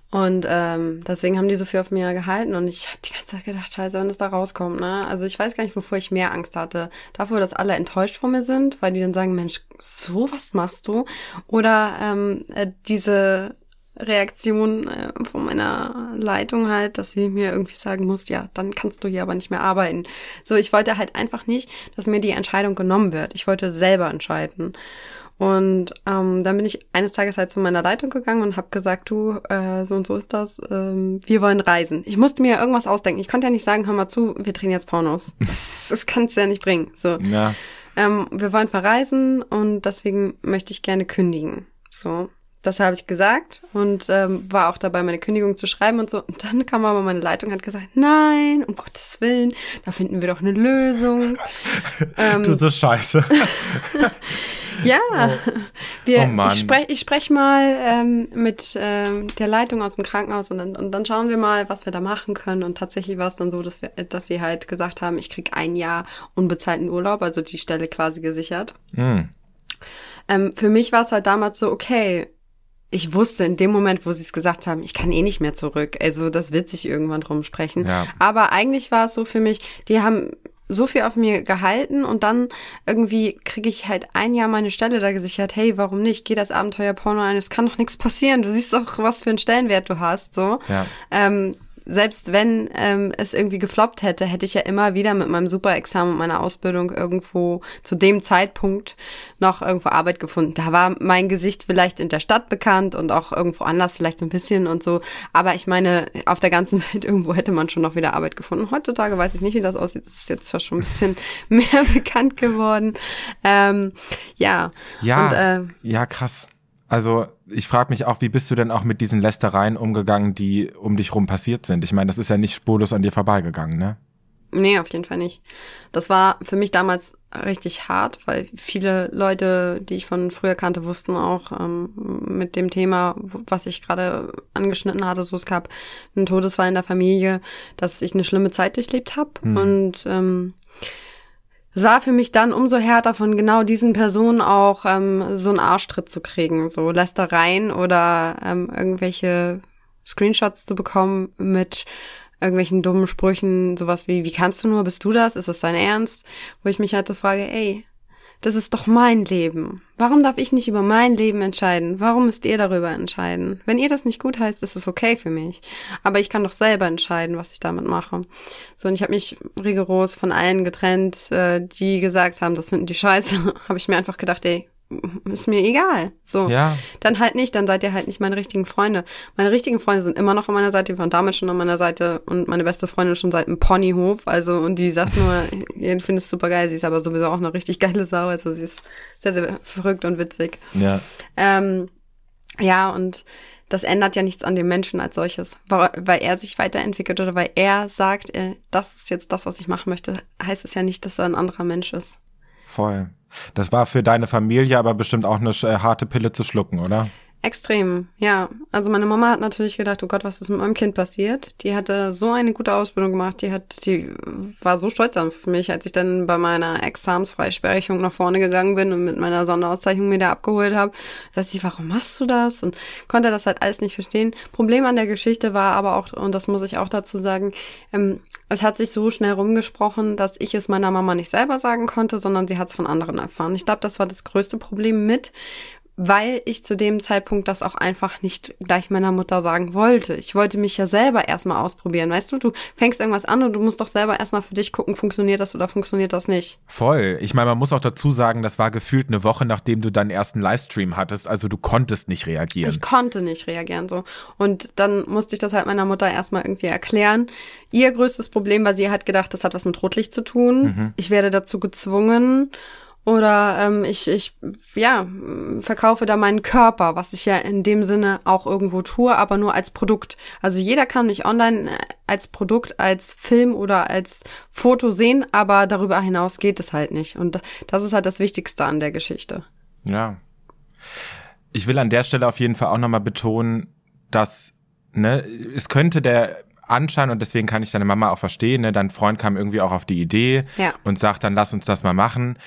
Und ähm, deswegen haben die so viel auf mir gehalten und ich habe die ganze Zeit gedacht, scheiße, wenn das da rauskommt, ne? Also ich weiß gar nicht, wovor ich mehr Angst hatte. Davor, dass alle enttäuscht von mir sind, weil die dann sagen, Mensch, so was machst du? Oder ähm, äh, diese Reaktion äh, von meiner Leitung halt, dass sie mir irgendwie sagen muss, ja, dann kannst du hier aber nicht mehr arbeiten. So, ich wollte halt einfach nicht, dass mir die Entscheidung genommen wird. Ich wollte selber entscheiden. Und ähm, dann bin ich eines Tages halt zu meiner Leitung gegangen und habe gesagt, du, äh, so und so ist das, ähm, wir wollen reisen. Ich musste mir irgendwas ausdenken. Ich konnte ja nicht sagen, hör mal zu, wir drehen jetzt Pornos. Das, das kannst du ja nicht bringen. So. Ja. Ähm, wir wollen verreisen und deswegen möchte ich gerne kündigen. So. Das habe ich gesagt und ähm, war auch dabei, meine Kündigung zu schreiben und so. Und dann kam aber meine Leitung und hat gesagt, nein, um Gottes Willen, da finden wir doch eine Lösung. ähm, du so scheiße. ja, oh. Wir, oh ich spreche ich sprech mal ähm, mit ähm, der Leitung aus dem Krankenhaus und dann, und dann schauen wir mal, was wir da machen können. Und tatsächlich war es dann so, dass, wir, dass sie halt gesagt haben, ich krieg ein Jahr unbezahlten Urlaub, also die Stelle quasi gesichert. Mm. Ähm, für mich war es halt damals so, okay, ich wusste in dem Moment, wo sie es gesagt haben, ich kann eh nicht mehr zurück. Also das wird sich irgendwann drum sprechen. Ja. Aber eigentlich war es so für mich, die haben so viel auf mir gehalten und dann irgendwie kriege ich halt ein Jahr meine Stelle da gesichert. Hey, warum nicht? Geh das Abenteuer Porno ein. Es kann doch nichts passieren. Du siehst doch, was für einen Stellenwert du hast. So. Ja. Ähm, selbst wenn ähm, es irgendwie gefloppt hätte, hätte ich ja immer wieder mit meinem Super-Examen und meiner Ausbildung irgendwo zu dem Zeitpunkt noch irgendwo Arbeit gefunden. Da war mein Gesicht vielleicht in der Stadt bekannt und auch irgendwo anders vielleicht so ein bisschen und so. Aber ich meine, auf der ganzen Welt irgendwo hätte man schon noch wieder Arbeit gefunden. Heutzutage weiß ich nicht, wie das aussieht. Das ist jetzt zwar schon ein bisschen mehr bekannt geworden. Ähm, ja. Ja, und, äh, ja, krass. Also ich frage mich auch, wie bist du denn auch mit diesen Lästereien umgegangen, die um dich rum passiert sind? Ich meine, das ist ja nicht spurlos an dir vorbeigegangen, ne? Nee, auf jeden Fall nicht. Das war für mich damals richtig hart, weil viele Leute, die ich von früher kannte, wussten auch ähm, mit dem Thema, was ich gerade angeschnitten hatte, so es gab einen Todesfall in der Familie, dass ich eine schlimme Zeit durchlebt habe. Hm. Und ähm, es war für mich dann umso härter, von genau diesen Personen auch ähm, so einen Arschtritt zu kriegen, so Lästereien oder ähm, irgendwelche Screenshots zu bekommen mit irgendwelchen dummen Sprüchen, sowas wie, wie kannst du nur, bist du das, ist das dein Ernst? Wo ich mich halt so frage, ey, das ist doch mein Leben. Warum darf ich nicht über mein Leben entscheiden? Warum müsst ihr darüber entscheiden? Wenn ihr das nicht gut heißt, ist es okay für mich. Aber ich kann doch selber entscheiden, was ich damit mache. So, und ich habe mich rigoros von allen getrennt, äh, die gesagt haben, das finden die scheiße. habe ich mir einfach gedacht, ey, ist mir egal. So. Ja. Dann halt nicht, dann seid ihr halt nicht meine richtigen Freunde. Meine richtigen Freunde sind immer noch an meiner Seite, die waren damals schon an meiner Seite und meine beste Freundin schon seit dem Ponyhof. Also, und die sagt nur, ihr findet es super geil, sie ist aber sowieso auch eine richtig geile Sau. Also sie ist sehr, sehr verrückt und witzig. Ja. Ähm, ja, und das ändert ja nichts an dem Menschen als solches. Weil, weil er sich weiterentwickelt oder weil er sagt, äh, das ist jetzt das, was ich machen möchte, heißt es ja nicht, dass er ein anderer Mensch ist. Voll. Das war für deine Familie aber bestimmt auch eine äh, harte Pille zu schlucken, oder? Extrem, ja. Also meine Mama hat natürlich gedacht, oh Gott, was ist mit meinem Kind passiert? Die hatte so eine gute Ausbildung gemacht, die hat, die war so stolz auf mich, als ich dann bei meiner Examensfreisprechung nach vorne gegangen bin und mit meiner Sonderauszeichnung mir da abgeholt habe. Sagt sie, warum machst du das? Und konnte das halt alles nicht verstehen. Problem an der Geschichte war aber auch, und das muss ich auch dazu sagen, ähm, es hat sich so schnell rumgesprochen, dass ich es meiner Mama nicht selber sagen konnte, sondern sie hat es von anderen erfahren. Ich glaube, das war das größte Problem mit, weil ich zu dem Zeitpunkt das auch einfach nicht gleich meiner Mutter sagen wollte. Ich wollte mich ja selber erstmal ausprobieren. Weißt du, du fängst irgendwas an und du musst doch selber erstmal für dich gucken, funktioniert das oder funktioniert das nicht. Voll. Ich meine, man muss auch dazu sagen, das war gefühlt eine Woche, nachdem du deinen ersten Livestream hattest. Also du konntest nicht reagieren. Ich konnte nicht reagieren so. Und dann musste ich das halt meiner Mutter erstmal irgendwie erklären. Ihr größtes Problem war, sie hat gedacht, das hat was mit Rotlicht zu tun. Mhm. Ich werde dazu gezwungen. Oder ähm, ich, ich, ja, verkaufe da meinen Körper, was ich ja in dem Sinne auch irgendwo tue, aber nur als Produkt. Also jeder kann mich online äh, als Produkt, als Film oder als Foto sehen, aber darüber hinaus geht es halt nicht. Und das ist halt das Wichtigste an der Geschichte. Ja. Ich will an der Stelle auf jeden Fall auch nochmal betonen, dass, ne, es könnte der Anschein, und deswegen kann ich deine Mama auch verstehen, ne, dein Freund kam irgendwie auch auf die Idee Ja. und sagt dann, lass uns das mal machen.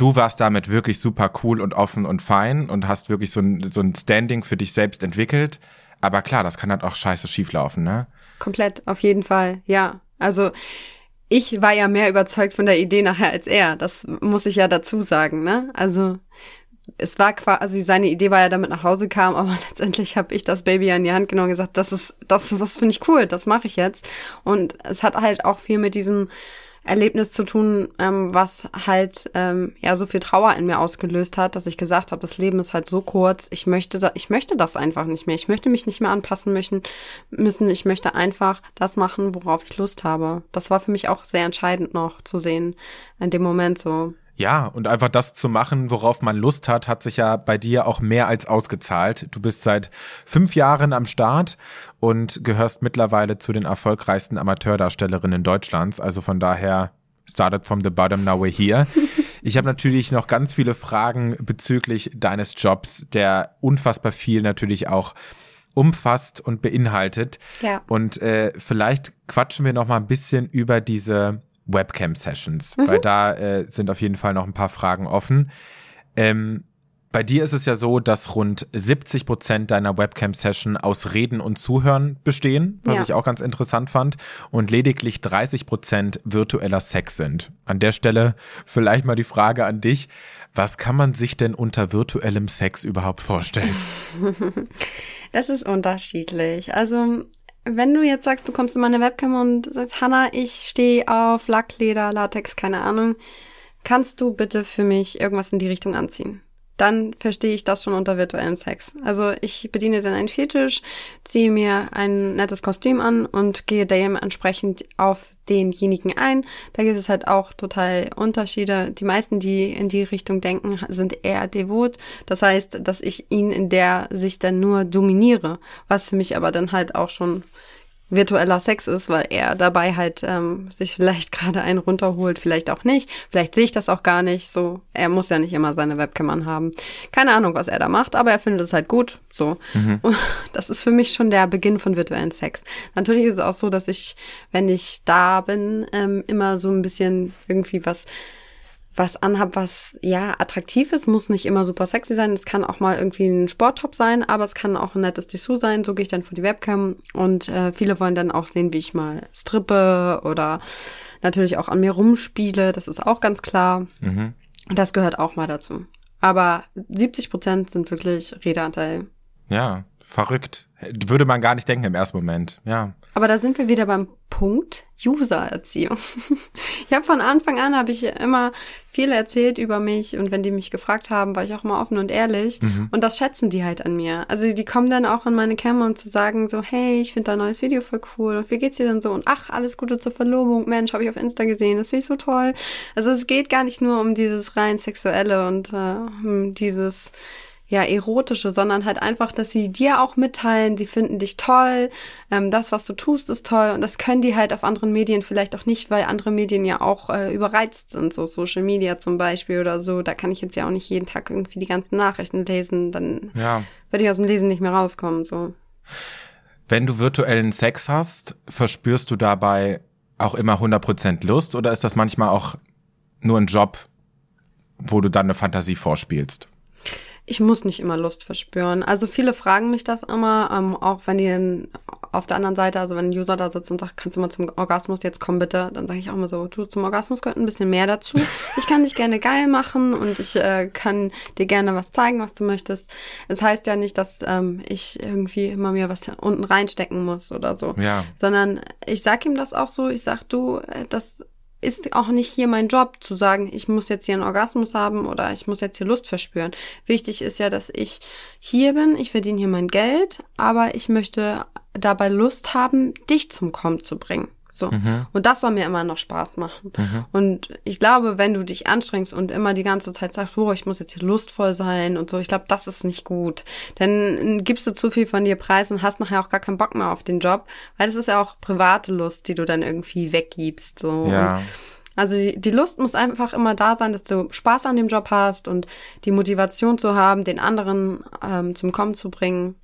Du warst damit wirklich super cool und offen und fein und hast wirklich so ein, so ein Standing für dich selbst entwickelt. Aber klar, das kann halt auch scheiße schieflaufen, ne? Komplett, auf jeden Fall, ja. Also ich war ja mehr überzeugt von der Idee nachher als er. Das muss ich ja dazu sagen, ne? Also es war quasi, also seine Idee war ja damit nach Hause kam, aber letztendlich habe ich das Baby ja in die Hand genommen und gesagt, das ist, das, was finde ich cool, das mache ich jetzt. Und es hat halt auch viel mit diesem Erlebnis zu tun, ähm, was halt ähm, ja so viel Trauer in mir ausgelöst hat, dass ich gesagt habe, das Leben ist halt so kurz, ich möchte da, ich möchte das einfach nicht mehr. Ich möchte mich nicht mehr anpassen müssen, müssen. Ich möchte einfach das machen, worauf ich Lust habe. Das war für mich auch sehr entscheidend noch zu sehen in dem Moment so. Ja, und einfach das zu machen, worauf man Lust hat, hat sich ja bei dir auch mehr als ausgezahlt. Du bist seit fünf Jahren am Start und gehörst mittlerweile zu den erfolgreichsten Amateurdarstellerinnen Deutschlands. Also von daher started from the bottom, now we're here. Ich habe natürlich noch ganz viele Fragen bezüglich deines Jobs, der unfassbar viel natürlich auch umfasst und beinhaltet. Ja. Und äh, vielleicht quatschen wir noch mal ein bisschen über diese Webcam-Sessions, weil da äh, sind auf jeden Fall noch ein paar Fragen offen. Ähm, bei dir ist es ja so, dass rund 70 Prozent deiner Webcam-Session aus Reden und Zuhören bestehen, was Ja. ich auch ganz interessant fand, und lediglich 30 Prozent virtueller Sex sind. An der Stelle vielleicht mal die Frage an dich, was kann man sich denn unter virtuellem Sex überhaupt vorstellen? Das ist unterschiedlich. Also wenn du jetzt sagst, du kommst in meine Webcam und sagst, Hanna, ich stehe auf Lackleder, Latex, keine Ahnung, kannst du bitte für mich irgendwas in die Richtung anziehen? Dann verstehe ich das schon unter virtuellen Sex. Also ich bediene dann einen Fetisch, ziehe mir ein nettes Kostüm an und gehe dementsprechend auf denjenigen ein. Da gibt es halt auch total Unterschiede. Die meisten, die in die Richtung denken, sind eher devot. Das heißt, dass ich ihn in der Sicht dann nur dominiere, was für mich aber dann halt auch schon virtueller Sex ist, weil er dabei halt ähm, sich vielleicht gerade einen runterholt, vielleicht auch nicht. Vielleicht sehe ich das auch gar nicht. So, er muss ja nicht immer seine Webcam anhaben. Keine Ahnung, was er da macht, aber er findet es halt gut. So, mhm. das ist für mich schon der Beginn von virtuellen Sex. Natürlich ist es auch so, dass ich, wenn ich da bin, ähm, immer so ein bisschen irgendwie was was anhab, was ja attraktiv ist, muss nicht immer super sexy sein. Es kann auch mal irgendwie ein Sporttop sein, aber es kann auch ein nettes Dessous sein. So gehe ich dann vor die Webcam und äh, viele wollen dann auch sehen, wie ich mal strippe oder natürlich auch an mir rumspiele. Das ist auch ganz klar. Mhm. Das gehört auch mal dazu. Aber 70 Prozent sind wirklich Redeanteil. Ja, verrückt. Würde man gar nicht denken im ersten Moment. Ja. Aber da sind wir wieder beim Punkt User-Erziehung. ich habe von Anfang an habe ich immer viel erzählt über mich und wenn die mich gefragt haben, war ich auch immer offen und ehrlich mhm. und das schätzen die halt an mir. Also die kommen dann auch an meine Kamera um zu sagen so, hey, ich finde dein neues Video voll cool und wie geht's dir denn so und ach, alles Gute zur Verlobung, Mensch, habe ich auf Insta gesehen, das finde ich so toll. Also es geht gar nicht nur um dieses rein sexuelle und äh, dieses ja, erotische, sondern halt einfach, dass sie dir auch mitteilen, sie finden dich toll, ähm, das, was du tust, ist toll und das können die halt auf anderen Medien vielleicht auch nicht, weil andere Medien ja auch äh, überreizt sind, so Social Media zum Beispiel oder so. Da kann ich jetzt ja auch nicht jeden Tag irgendwie die ganzen Nachrichten lesen, dann ja. würde ich aus dem Lesen nicht mehr rauskommen, so. Wenn du virtuellen Sex hast, verspürst du dabei auch immer 100% Lust oder ist das manchmal auch nur ein Job, wo du dann eine Fantasie vorspielst? Ich muss nicht immer Lust verspüren. Also viele fragen mich das immer, ähm, auch wenn die dann auf der anderen Seite, also wenn ein User da sitzt und sagt, kannst du mal zum Orgasmus jetzt kommen bitte, dann sage ich auch immer so, du zum Orgasmus gehört ein bisschen mehr dazu. Ich kann dich gerne geil machen und ich äh, kann dir gerne was zeigen, was du möchtest. Es das heißt ja nicht, dass ähm, ich irgendwie immer mir was unten reinstecken muss oder so, ja. sondern ich sag ihm das auch so, ich sag du, äh, das ist auch nicht hier mein Job zu sagen, ich muss jetzt hier einen Orgasmus haben oder ich muss jetzt hier Lust verspüren. Wichtig ist ja, dass ich hier bin, ich verdiene hier mein Geld, aber ich möchte dabei Lust haben, dich zum Kommen zu bringen. So. Mhm. Und das soll mir immer noch Spaß machen. Mhm. Und ich glaube, wenn du dich anstrengst und immer die ganze Zeit sagst, oh, ich muss jetzt hier lustvoll sein und so, ich glaube, das ist nicht gut. Dann gibst du zu viel von dir preis und hast nachher auch gar keinen Bock mehr auf den Job, weil es ist ja auch private Lust, die du dann irgendwie weggibst. So. Ja. also die, die Lust muss einfach immer da sein, dass du Spaß an dem Job hast und die Motivation zu haben, den anderen ähm, zum Kommen zu bringen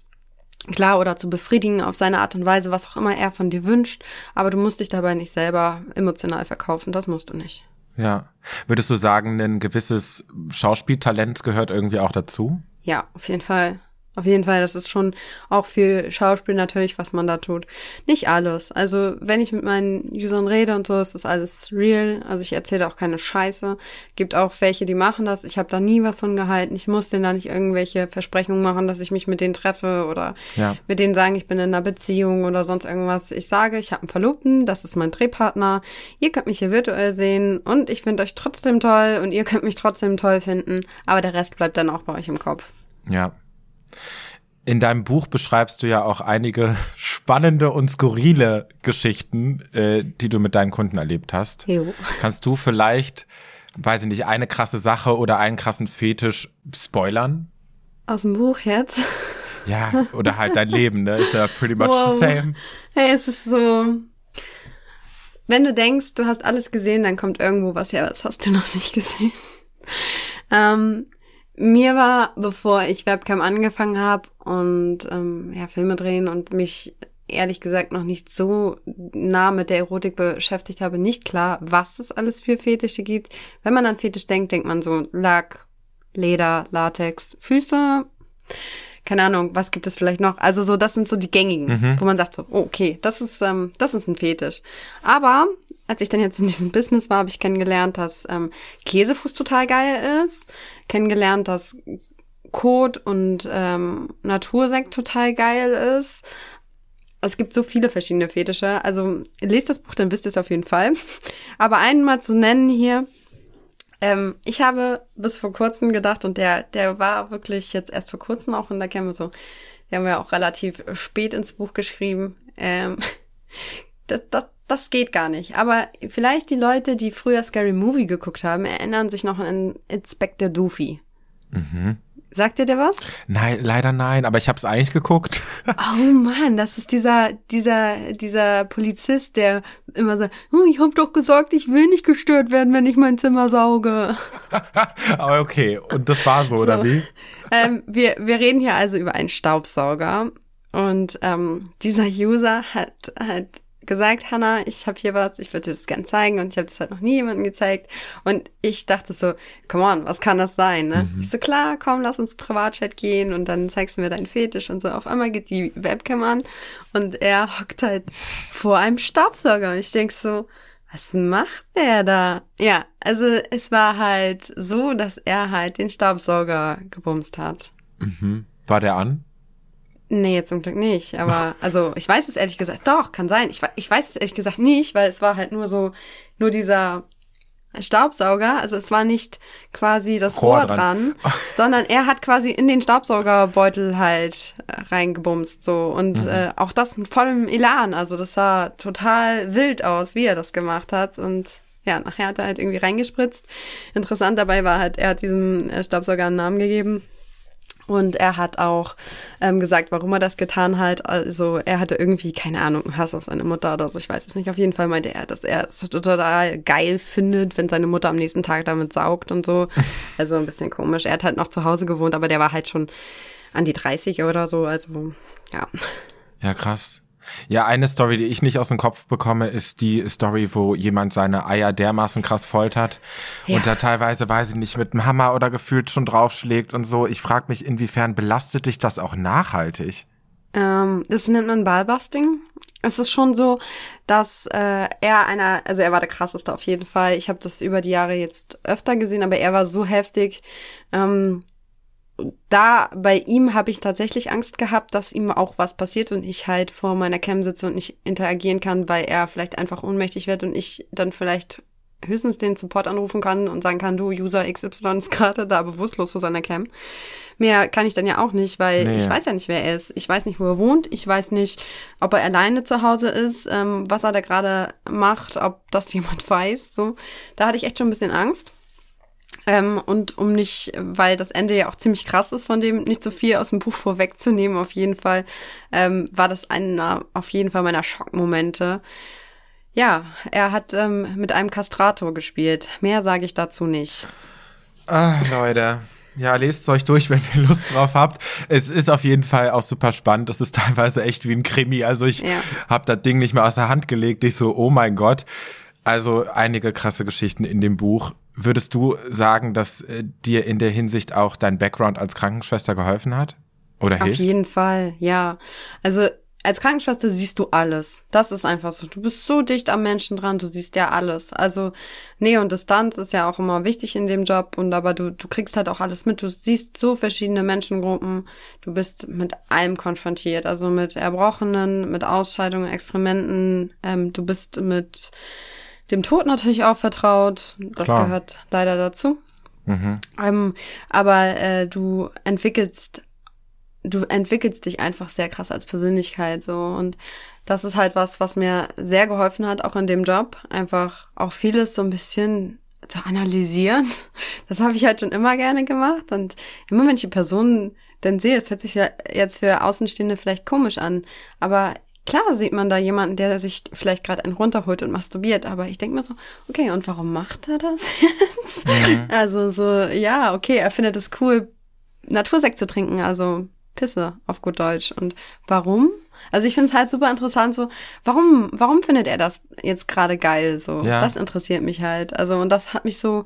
klar oder zu befriedigen auf seine Art und Weise, was auch immer er von dir wünscht, aber du musst dich dabei nicht selber emotional verkaufen, das musst du nicht. Ja. Würdest du sagen, ein gewisses Schauspieltalent gehört irgendwie auch dazu? Ja, auf jeden Fall. Auf jeden Fall, das ist schon auch viel Schauspiel natürlich, was man da tut. Nicht alles. Also, wenn ich mit meinen Usern rede und so, ist das alles real. Also, ich erzähle auch keine Scheiße. Gibt auch welche, die machen das. Ich habe da nie was von gehalten. Ich muss denen da nicht irgendwelche Versprechungen machen, dass ich mich mit denen treffe oder ja. mit denen sagen, ich bin in einer Beziehung oder sonst irgendwas. Ich sage, ich habe einen Verlobten, das ist mein Drehpartner. Ihr könnt mich hier virtuell sehen und ich finde euch trotzdem toll und ihr könnt mich trotzdem toll finden. Aber der Rest bleibt dann auch bei euch im Kopf. Ja, in deinem Buch beschreibst du ja auch einige spannende und skurrile Geschichten, äh, die du mit deinen Kunden erlebt hast. Jo. Kannst du vielleicht, weiß ich nicht, eine krasse Sache oder einen krassen Fetisch spoilern? Aus dem Buch jetzt? Ja, oder halt dein Leben, ne? Ist ja pretty much wow. the same. Hey, es ist so. Wenn du denkst, du hast alles gesehen, dann kommt irgendwo was her, das hast du noch nicht gesehen. Ähm, mir war, bevor ich Webcam angefangen habe und ähm, ja, Filme drehen und mich ehrlich gesagt noch nicht so nah mit der Erotik beschäftigt habe, nicht klar, was es alles für Fetische gibt. Wenn man an Fetisch denkt, denkt man so Lack, Leder, Latex, Füße, keine Ahnung, was gibt es vielleicht noch? Also so, das sind so die gängigen, mhm. wo man sagt so, oh, okay, das ist, ähm, das ist ein Fetisch. Aber als ich dann jetzt in diesem Business war, habe ich kennengelernt, dass ähm, Käsefuß total geil ist, kennengelernt, dass Kot und ähm, Natursekt total geil ist. es gibt so viele verschiedene Fetische. Also lest das Buch, dann wisst ihr es auf jeden Fall. Aber einen mal zu nennen hier. Ähm, ich habe bis vor kurzem gedacht, und der, der war wirklich jetzt erst vor kurzem auch in der Kämme so, die haben wir auch relativ spät ins Buch geschrieben. Ähm, das, das, das geht gar nicht. Aber vielleicht die Leute, die früher Scary Movie geguckt haben, erinnern sich noch an Inspector Doofy. Mhm. Sagt dir der was? Nein, leider nein, aber ich habe es eigentlich geguckt. Oh Mann, das ist dieser dieser dieser Polizist, der immer sagt, oh, ich habe doch gesagt, ich will nicht gestört werden, wenn ich mein Zimmer sauge. aber okay, und das war so, so. oder wie? Ähm, wir wir reden hier also über einen Staubsauger und ähm, dieser User hat hat gesagt, Hannah, ich habe hier was, ich würde dir das gern zeigen und ich habe das halt noch nie jemandem gezeigt. Und ich dachte so, come on, was kann das sein? Ne? Mhm. Ich so, klar, komm, lass uns Privatchat gehen und dann zeigst du mir deinen Fetisch und so. Auf einmal geht die Webcam an und er hockt halt vor einem Staubsauger. Und ich denk so, was macht der da? Ja, also es war halt so, dass er halt den Staubsauger gebumst hat. Mhm. War der an? Nee, zum Glück nicht. Aber also ich weiß es ehrlich gesagt, doch, kann sein. Ich, ich weiß es ehrlich gesagt nicht, weil es war halt nur so, nur dieser Staubsauger. Also es war nicht quasi das Rohr, Rohr dran, dran sondern er hat quasi in den Staubsaugerbeutel halt äh, reingebumst so. Und mhm. äh, auch das mit vollem Elan. Also das sah total wild aus, wie er das gemacht hat. Und ja, nachher hat er halt irgendwie reingespritzt. Interessant dabei war halt, er hat diesem äh, Staubsauger einen Namen gegeben. Und er hat auch ähm, gesagt, warum er das getan hat. Also er hatte irgendwie, keine Ahnung, Hass auf seine Mutter oder so. Ich weiß es nicht. Auf jeden Fall meinte er, dass er es total geil findet, wenn seine Mutter am nächsten Tag damit saugt und so. Also ein bisschen komisch. Er hat halt noch zu Hause gewohnt, aber der war halt schon an die 30 oder so. Also ja. Ja, krass. Ja, eine Story, die ich nicht aus dem Kopf bekomme, ist die Story, wo jemand seine Eier dermaßen krass foltert ja. und da teilweise, weiß ich nicht, mit einem Hammer oder gefühlt schon draufschlägt und so. Ich frage mich, inwiefern belastet dich das auch nachhaltig? Ähm, das nennt man Ballbusting. Es ist schon so, dass äh, er einer, also er war der krasseste auf jeden Fall. Ich habe das über die Jahre jetzt öfter gesehen, aber er war so heftig. Ähm, da bei ihm habe ich tatsächlich Angst gehabt, dass ihm auch was passiert und ich halt vor meiner Cam sitze und nicht interagieren kann, weil er vielleicht einfach ohnmächtig wird und ich dann vielleicht höchstens den Support anrufen kann und sagen kann, du, User XY ist gerade da bewusstlos vor seiner Cam. Mehr kann ich dann ja auch nicht, weil nee. ich weiß ja nicht, wer er ist. Ich weiß nicht, wo er wohnt. Ich weiß nicht, ob er alleine zu Hause ist, ähm, was er da gerade macht, ob das jemand weiß. So, da hatte ich echt schon ein bisschen Angst. Ähm, und um nicht, weil das Ende ja auch ziemlich krass ist, von dem nicht so viel aus dem Buch vorwegzunehmen, auf jeden Fall, ähm, war das einer, auf jeden Fall meiner Schockmomente. Ja, er hat ähm, mit einem Kastrator gespielt. Mehr sage ich dazu nicht. Ah, Leute. Ja, lest es euch durch, wenn ihr Lust drauf habt. Es ist auf jeden Fall auch super spannend. Es ist teilweise echt wie ein Krimi. Also ich ja. habe das Ding nicht mehr aus der Hand gelegt. Ich so, oh mein Gott. Also einige krasse Geschichten in dem Buch. Würdest du sagen, dass äh, dir in der Hinsicht auch dein Background als Krankenschwester geholfen hat? Oder hilft? Auf jeden Fall, ja. Also als Krankenschwester siehst du alles. Das ist einfach so. Du bist so dicht am Menschen dran, du siehst ja alles. Also Nähe und Distanz ist ja auch immer wichtig in dem Job und aber du, du kriegst halt auch alles mit. Du siehst so verschiedene Menschengruppen. Du bist mit allem konfrontiert. Also mit Erbrochenen, mit Ausscheidungen, Extrementen. Ähm, du bist mit dem Tod natürlich auch vertraut. Das Klar. gehört leider dazu. Mhm. Ähm, aber äh, du entwickelst, du entwickelst dich einfach sehr krass als Persönlichkeit so und das ist halt was, was mir sehr geholfen hat, auch in dem Job, einfach auch vieles so ein bisschen zu analysieren. Das habe ich halt schon immer gerne gemacht und immer wenn ich die Personen dann sehe, es hört sich ja jetzt für Außenstehende vielleicht komisch an, aber Klar sieht man da jemanden, der sich vielleicht gerade einen runterholt und masturbiert, aber ich denke mir so, okay, und warum macht er das jetzt? Mhm. Also so, ja, okay, er findet es cool, Natursekt zu trinken, also Pisse auf gut Deutsch. Und warum? Also ich finde es halt super interessant, so, warum, warum findet er das jetzt gerade geil? So, ja. das interessiert mich halt. Also, und das hat mich so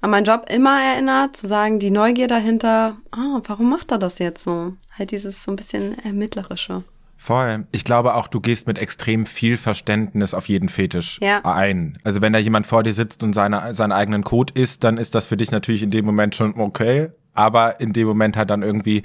an meinen Job immer erinnert, zu sagen, die Neugier dahinter, ah, warum macht er das jetzt so? Halt dieses so ein bisschen Ermittlerische. Voll. Ich glaube auch, du gehst mit extrem viel Verständnis auf jeden Fetisch ja. ein. Also wenn da jemand vor dir sitzt und seine, seinen eigenen Code isst, dann ist das für dich natürlich in dem Moment schon okay. Aber in dem Moment halt dann irgendwie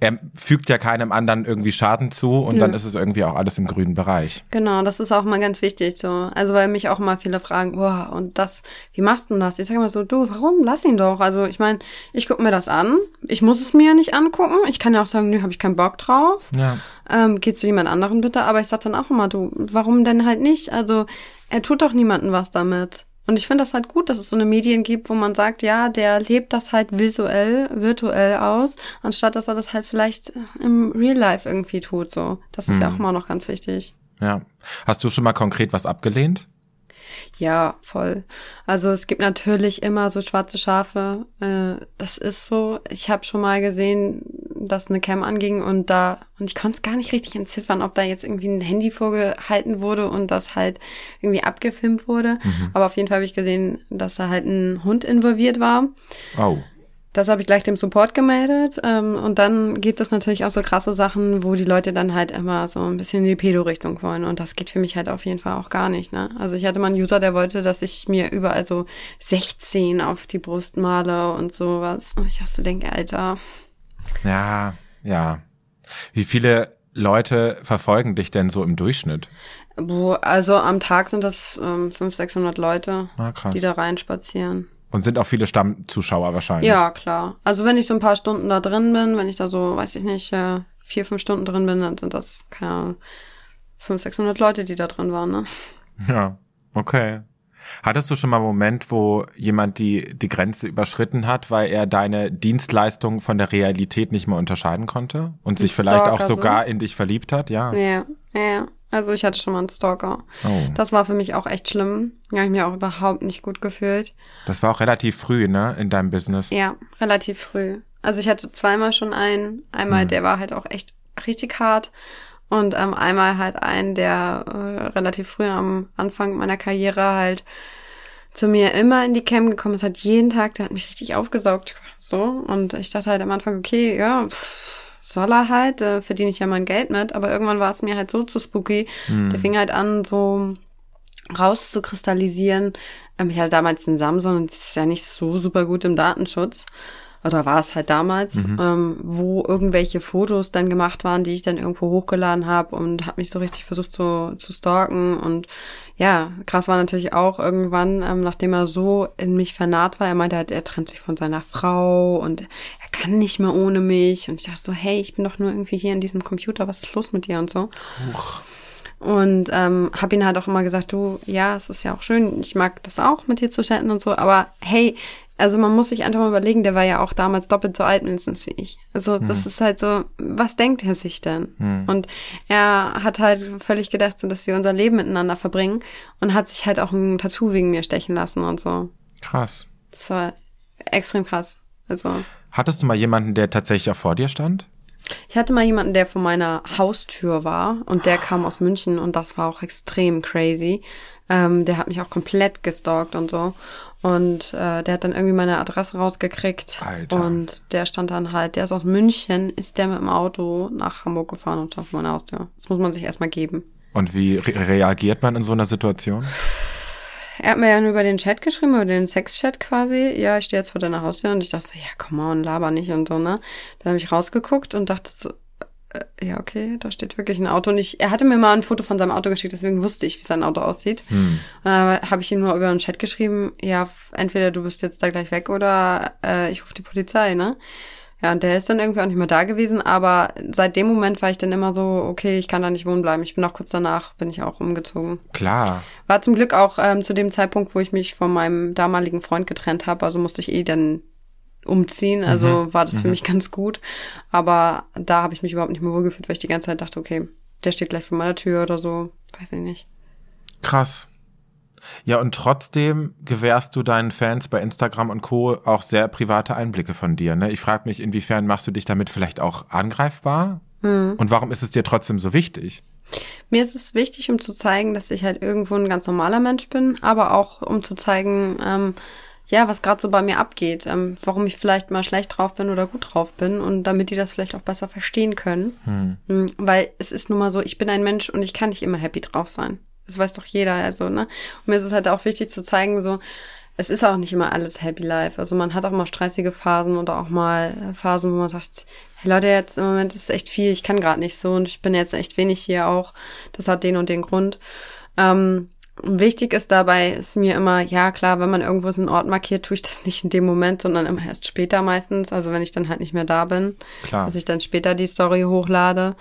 er fügt ja keinem anderen irgendwie Schaden zu und Nö. dann ist es irgendwie auch alles im grünen Bereich. Genau, das ist auch mal ganz wichtig so. Also weil mich auch mal viele fragen, boah, und das, wie machst du denn das? Ich sage immer so, du, warum? Lass ihn doch. Also ich meine, ich gucke mir das an. Ich muss es mir ja nicht angucken. Ich kann ja auch sagen, nö, habe ich keinen Bock drauf. Ja. Ähm, geh zu jemand anderen bitte. Aber ich sag dann auch immer, du, warum denn halt nicht? Also er tut doch niemandem was damit. Und ich finde das halt gut, dass es so eine Medien gibt, wo man sagt, ja, der lebt das halt visuell, virtuell aus, anstatt dass er das halt vielleicht im Real Life irgendwie tut. So, das ist ja auch immer noch ganz wichtig. Ja. Hast du schon mal konkret was abgelehnt? Ja, voll. Also es gibt natürlich immer so schwarze Schafe. Äh, das ist so. Ich habe schon mal gesehen, dass eine Cam anging und da und ich konnte es gar nicht richtig entziffern, ob da jetzt irgendwie ein Handy vorgehalten wurde und das halt irgendwie abgefilmt wurde. Aber auf jeden Fall habe ich gesehen, dass da halt ein Hund involviert war. Oh. Das habe ich gleich dem Support gemeldet. Ähm, und dann gibt es natürlich auch so krasse Sachen, wo die Leute dann halt immer so ein bisschen in die Pedo-Richtung wollen. Und das geht für mich halt auf jeden Fall auch gar nicht. Ne? Also ich hatte mal einen User, der wollte, dass ich mir überall so 16 auf die Brust male und sowas. Und ich auch so denke, Alter, Ja, ja. Wie viele Leute verfolgen dich denn so im Durchschnitt? also am Tag sind das ähm, 500, 600 Leute, Ah, die da reinspazieren. Und sind auch viele Stammzuschauer wahrscheinlich. Ja, klar. Also wenn ich so ein paar Stunden da drin bin, wenn ich da so, weiß ich nicht, äh, vier, fünf Stunden drin bin, dann sind das, keine Ahnung, 500, 600 Leute, die da drin waren, ne? Ja, okay. Hattest du schon mal einen Moment, wo jemand die, die Grenze überschritten hat, weil er deine Dienstleistung von der Realität nicht mehr unterscheiden konnte und sich Ein vielleicht auch Stalker so? sogar in dich verliebt hat? Ja. Ja, ja. Also ich hatte schon mal einen Stalker. Oh. Das war für mich auch echt schlimm. Da habe ich mir auch überhaupt nicht gut gefühlt. Das war auch relativ früh, ne, in deinem Business. Ja, relativ früh. Also ich hatte zweimal schon einen. Einmal, der war halt auch echt richtig hart. Und ähm, einmal halt einen, der äh, relativ früh am Anfang meiner Karriere halt zu mir immer in die Cam gekommen ist, hat jeden Tag, der hat mich richtig aufgesaugt. So. Und ich dachte halt am Anfang, okay, ja, pff, soll er halt, äh, verdiene ich ja mein Geld mit. Aber irgendwann war es mir halt so zu spooky. Der fing halt an, so rauszukristallisieren. Ähm, ich hatte damals einen Samsung und das ist ja nicht so super gut im Datenschutz. Oder war es halt damals, ähm, wo irgendwelche Fotos dann gemacht waren, die ich dann irgendwo hochgeladen habe und habe mich so richtig versucht zu, zu stalken. Und ja, krass war natürlich auch irgendwann, ähm, nachdem er so in mich vernarrt war, er meinte halt, er trennt sich von seiner Frau und er kann nicht mehr ohne mich. Und ich dachte so, hey, ich bin doch nur irgendwie hier in diesem Computer, was ist los mit dir? Und so. Und ähm, habe ihn halt auch immer gesagt, du, ja, es ist ja auch schön, ich mag das auch mit dir zu chatten und so, aber hey, also man muss sich einfach mal überlegen, der war ja auch damals doppelt so alt mindestens wie ich. Also das ist halt so, was denkt er sich denn? Und er hat halt völlig gedacht, so, dass wir unser Leben miteinander verbringen und hat sich halt auch ein Tattoo wegen mir stechen lassen und so. Krass. Das war extrem krass. Also Hattest du mal jemanden, der tatsächlich auch vor dir stand? Ich hatte mal jemanden, der vor meiner Haustür war und der kam aus München und das war auch extrem crazy. Ähm, der hat mich auch komplett gestalkt und so. Und äh, der hat dann irgendwie meine Adresse rausgekriegt. Alter. Und der stand dann halt, der ist aus München, ist der mit dem Auto nach Hamburg gefahren und stand vor meiner Haustür. Das muss man sich erstmal geben. Und wie re reagiert man in so einer Situation? Er hat mir ja nur über den Chat geschrieben, über den Sexchat quasi. Ja, ich stehe jetzt vor deiner Haustür und ich dachte so, ja, come on, laber nicht und so, ne? Dann habe ich rausgeguckt und dachte so, ja, okay, da steht wirklich ein Auto. Und ich, er hatte mir mal ein Foto von seinem Auto geschickt, deswegen wusste ich, wie sein Auto aussieht. Und dann habe ich ihm nur über den Chat geschrieben, ja, entweder du bist jetzt da gleich weg oder äh, ich rufe die Polizei, ne? Ja, und der ist dann irgendwie auch nicht mehr da gewesen, aber seit dem Moment war ich dann immer so, okay, ich kann da nicht wohnen bleiben. Ich bin auch kurz danach, bin ich auch umgezogen. Klar. War zum Glück auch ähm, zu dem Zeitpunkt, wo ich mich von meinem damaligen Freund getrennt habe. Also musste ich eh dann umziehen. Also war das für mich ganz gut. Aber da habe ich mich überhaupt nicht mehr wohlgefühlt, weil ich die ganze Zeit dachte, okay, der steht gleich vor meiner Tür oder so. Weiß ich nicht. Krass. Ja, und trotzdem gewährst du deinen Fans bei Instagram und Co. auch sehr private Einblicke von dir. Ne? Ich frage mich, inwiefern machst du dich damit vielleicht auch angreifbar? Und warum ist es dir trotzdem so wichtig? Mir ist es wichtig, um zu zeigen, dass ich halt irgendwo ein ganz normaler Mensch bin, aber auch um zu zeigen, ähm, ja, was gerade so bei mir abgeht, ähm, warum ich vielleicht mal schlecht drauf bin oder gut drauf bin und damit die das vielleicht auch besser verstehen können. Mhm, Weil es ist nun mal so, ich bin ein Mensch und ich kann nicht immer happy drauf sein. Das weiß doch jeder, also, ne? Und mir ist es halt auch wichtig zu zeigen, so, es ist auch nicht immer alles Happy Life. Also man hat auch mal stressige Phasen oder auch mal äh, Phasen, wo man sagt, hey Leute, jetzt im Moment ist echt viel, ich kann gerade nicht so und ich bin jetzt echt wenig hier auch. Das hat den und den Grund. Ähm, wichtig ist dabei, ist mir immer, ja klar, wenn man irgendwo so einen Ort markiert, tue ich das nicht in dem Moment, sondern immer erst später meistens. Also wenn ich dann halt nicht mehr da bin, Klar. dass ich dann später die Story hochlade.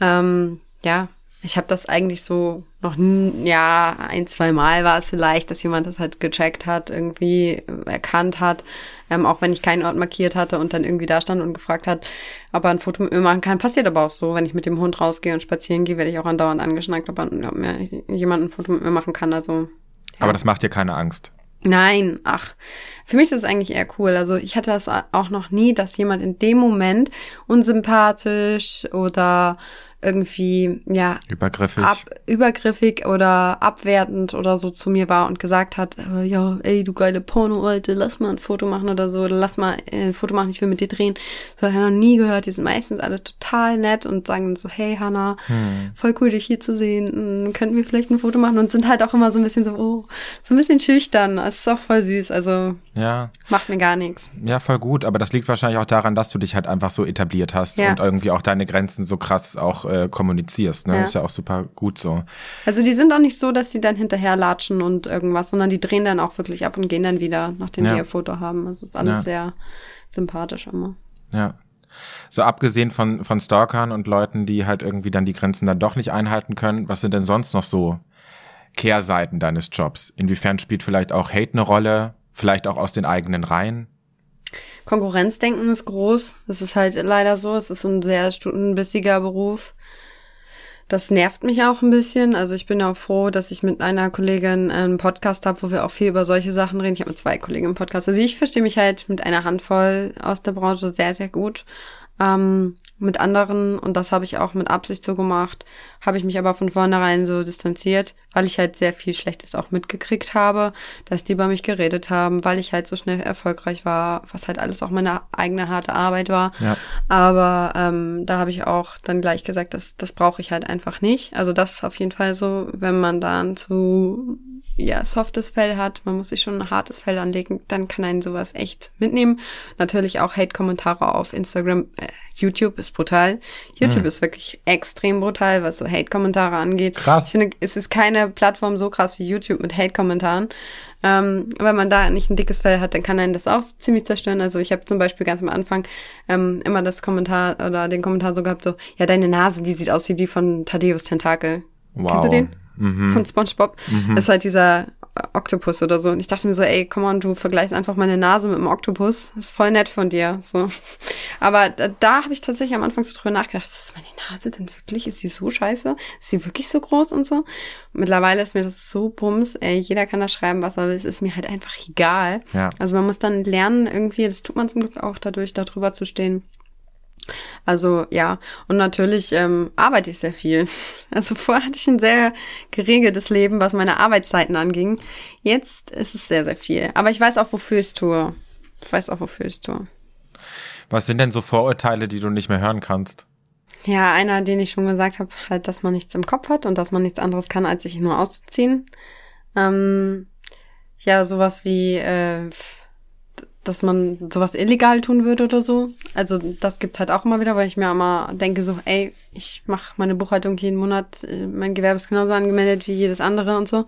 Ähm, ja, ich habe das eigentlich so noch, ja, ein, zwei Mal war es vielleicht, dass jemand das halt gecheckt hat, irgendwie erkannt hat, ähm, auch wenn ich keinen Ort markiert hatte und dann irgendwie da stand und gefragt hat, ob er ein Foto mit mir machen kann. Passiert aber auch so, wenn ich mit dem Hund rausgehe und spazieren gehe, werde ich auch andauernd angeschnackt, ob, er, ob mir jemand ein Foto mit mir machen kann. Also Aber das macht dir keine Angst. Nein, ach, für mich ist es eigentlich eher cool. Also ich hatte das auch noch nie, dass jemand in dem Moment unsympathisch oder irgendwie, ja, Übergriffig. ab, übergriffig oder abwertend oder so zu mir war und gesagt hat, äh, ja, ey, du geile Porno-Alte, lass mal ein Foto machen oder so, oder lass mal äh, ein Foto machen, ich will mit dir drehen. So habe ich noch nie gehört. Die sind meistens alle total nett und sagen so, hey Hannah, voll cool, dich hier zu sehen. Mm, Könnten wir vielleicht ein Foto machen? Und sind halt auch immer so ein bisschen so, oh, so ein bisschen schüchtern. Es ist auch voll süß, also Ja, macht mir gar nichts. ja, voll gut. Aber das liegt wahrscheinlich auch daran, dass du dich halt einfach so etabliert hast Ja. und irgendwie auch deine Grenzen so krass auch äh, kommunizierst. Ne? Ja. Ist ja auch super gut so. Also die sind auch nicht so, dass die dann hinterher latschen und irgendwas, sondern die drehen dann auch wirklich ab und gehen dann wieder, nachdem Ja. sie ihr Foto haben. Also ist alles Ja. sehr sympathisch immer. Ja. So abgesehen von, von Stalkern und Leuten, die halt irgendwie dann die Grenzen dann doch nicht einhalten können, was sind denn sonst noch so Kehrseiten deines Jobs? Inwiefern spielt vielleicht auch Hate eine Rolle? Vielleicht auch aus den eigenen Reihen? Konkurrenzdenken ist groß. Das ist halt leider so. Es ist ein sehr stundenbissiger Beruf. Das nervt mich auch ein bisschen. Also ich bin auch froh, dass ich mit einer Kollegin einen Podcast habe, wo wir auch viel über solche Sachen reden. Ich habe mit zwei Kollegen im Podcast. Also ich verstehe mich halt mit einer Handvoll aus der Branche sehr, sehr gut. Ähm, mit anderen, und das habe ich auch mit Absicht so gemacht, habe ich mich aber von vornherein so distanziert, weil ich halt sehr viel Schlechtes auch mitgekriegt habe, dass die über mich geredet haben, weil ich halt so schnell erfolgreich war, was halt alles auch meine eigene harte Arbeit war. Ja. Aber ähm, da habe ich auch dann gleich gesagt, das, das brauche ich halt einfach nicht. Also das ist auf jeden Fall so, wenn man dann zu ja, softes Fell hat, man muss sich schon ein hartes Fell anlegen, dann kann einen sowas echt mitnehmen. Natürlich auch Hate-Kommentare auf Instagram. YouTube ist brutal. YouTube ist wirklich extrem brutal, was so Hate-Kommentare angeht. Krass. Ich finde, es ist keine Plattform so krass wie YouTube mit Hate-Kommentaren. Ähm, wenn man da nicht ein dickes Fell hat, dann kann einen das auch ziemlich zerstören. Also ich habe zum Beispiel ganz am Anfang ähm, immer das Kommentar oder den Kommentar so gehabt, so, ja, deine Nase, die sieht aus wie die von Thaddeus Tentakel. Wow. Kennst du den? Mhm. Von SpongeBob. Das ist halt dieser Oktopus oder so. Und ich dachte mir so, ey, komm on, du vergleichst einfach meine Nase mit einem Oktopus. Das ist voll nett von dir. So. Aber da, da habe ich tatsächlich am Anfang so drüber nachgedacht, ist meine Nase denn wirklich? Ist sie so scheiße? Ist sie wirklich so groß und so? Mittlerweile ist mir das so bums. Ey, jeder kann da schreiben, was er will. Es ist mir halt einfach egal. Ja. Also man muss dann lernen, irgendwie, das tut man zum Glück auch dadurch, da drüber zu stehen. Also ja, und natürlich ähm, arbeite ich sehr viel. Also vorher hatte ich ein sehr geregeltes Leben, was meine Arbeitszeiten anging. Jetzt ist es sehr, sehr viel. Aber ich weiß auch, wofür ich es tue. Ich weiß auch, wofür ich es tue. Was sind denn so Vorurteile, die du nicht mehr hören kannst? Ja, einer, den ich schon gesagt habe, halt, dass man nichts im Kopf hat und dass man nichts anderes kann, als sich nur auszuziehen. Ähm, ja, sowas wie, äh, dass man sowas illegal tun würde oder so. Also das gibt's halt auch immer wieder, weil ich mir immer denke so, ey, ich mache meine Buchhaltung jeden Monat, äh, mein Gewerbe ist genauso angemeldet wie jedes andere und so.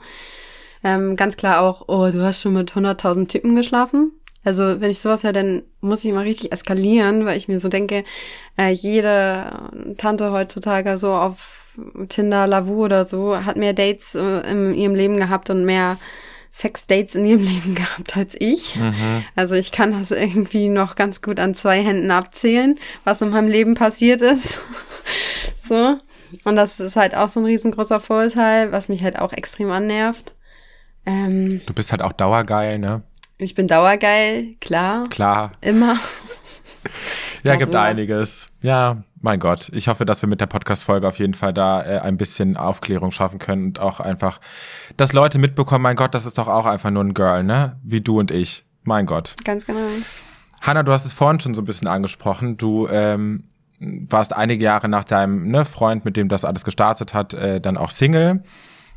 Ähm, ganz klar auch, oh, du hast schon mit 100.000 Typen geschlafen. Also wenn ich sowas höre, dann muss ich immer richtig eskalieren, weil ich mir so denke, äh, jede Tante heutzutage so auf Tinder, Lavu oder so hat mehr Dates äh, in ihrem Leben gehabt und mehr Sex-Dates in ihrem Leben gehabt als ich. Also ich kann das irgendwie noch ganz gut an zwei Händen abzählen, was in meinem Leben passiert ist. so. Und das ist halt auch so ein riesengroßer Vorurteil, was mich halt auch extrem annervt. Ähm, Du bist halt auch dauergeil, ne? ich bin dauergeil, klar. Klar. Immer. Ja, gibt sowas. einiges. Ja, mein Gott. Ich hoffe, dass wir mit der Podcast-Folge auf jeden Fall da äh, ein bisschen Aufklärung schaffen können und auch einfach, dass Leute mitbekommen, mein Gott, das ist doch auch einfach nur ein Girl, ne? Wie du und ich. Mein Gott. Ganz genau. Hanna, du hast es vorhin schon so ein bisschen angesprochen. Du ähm, warst einige Jahre nach deinem ne, Freund, mit dem das alles gestartet hat, äh, dann auch Single.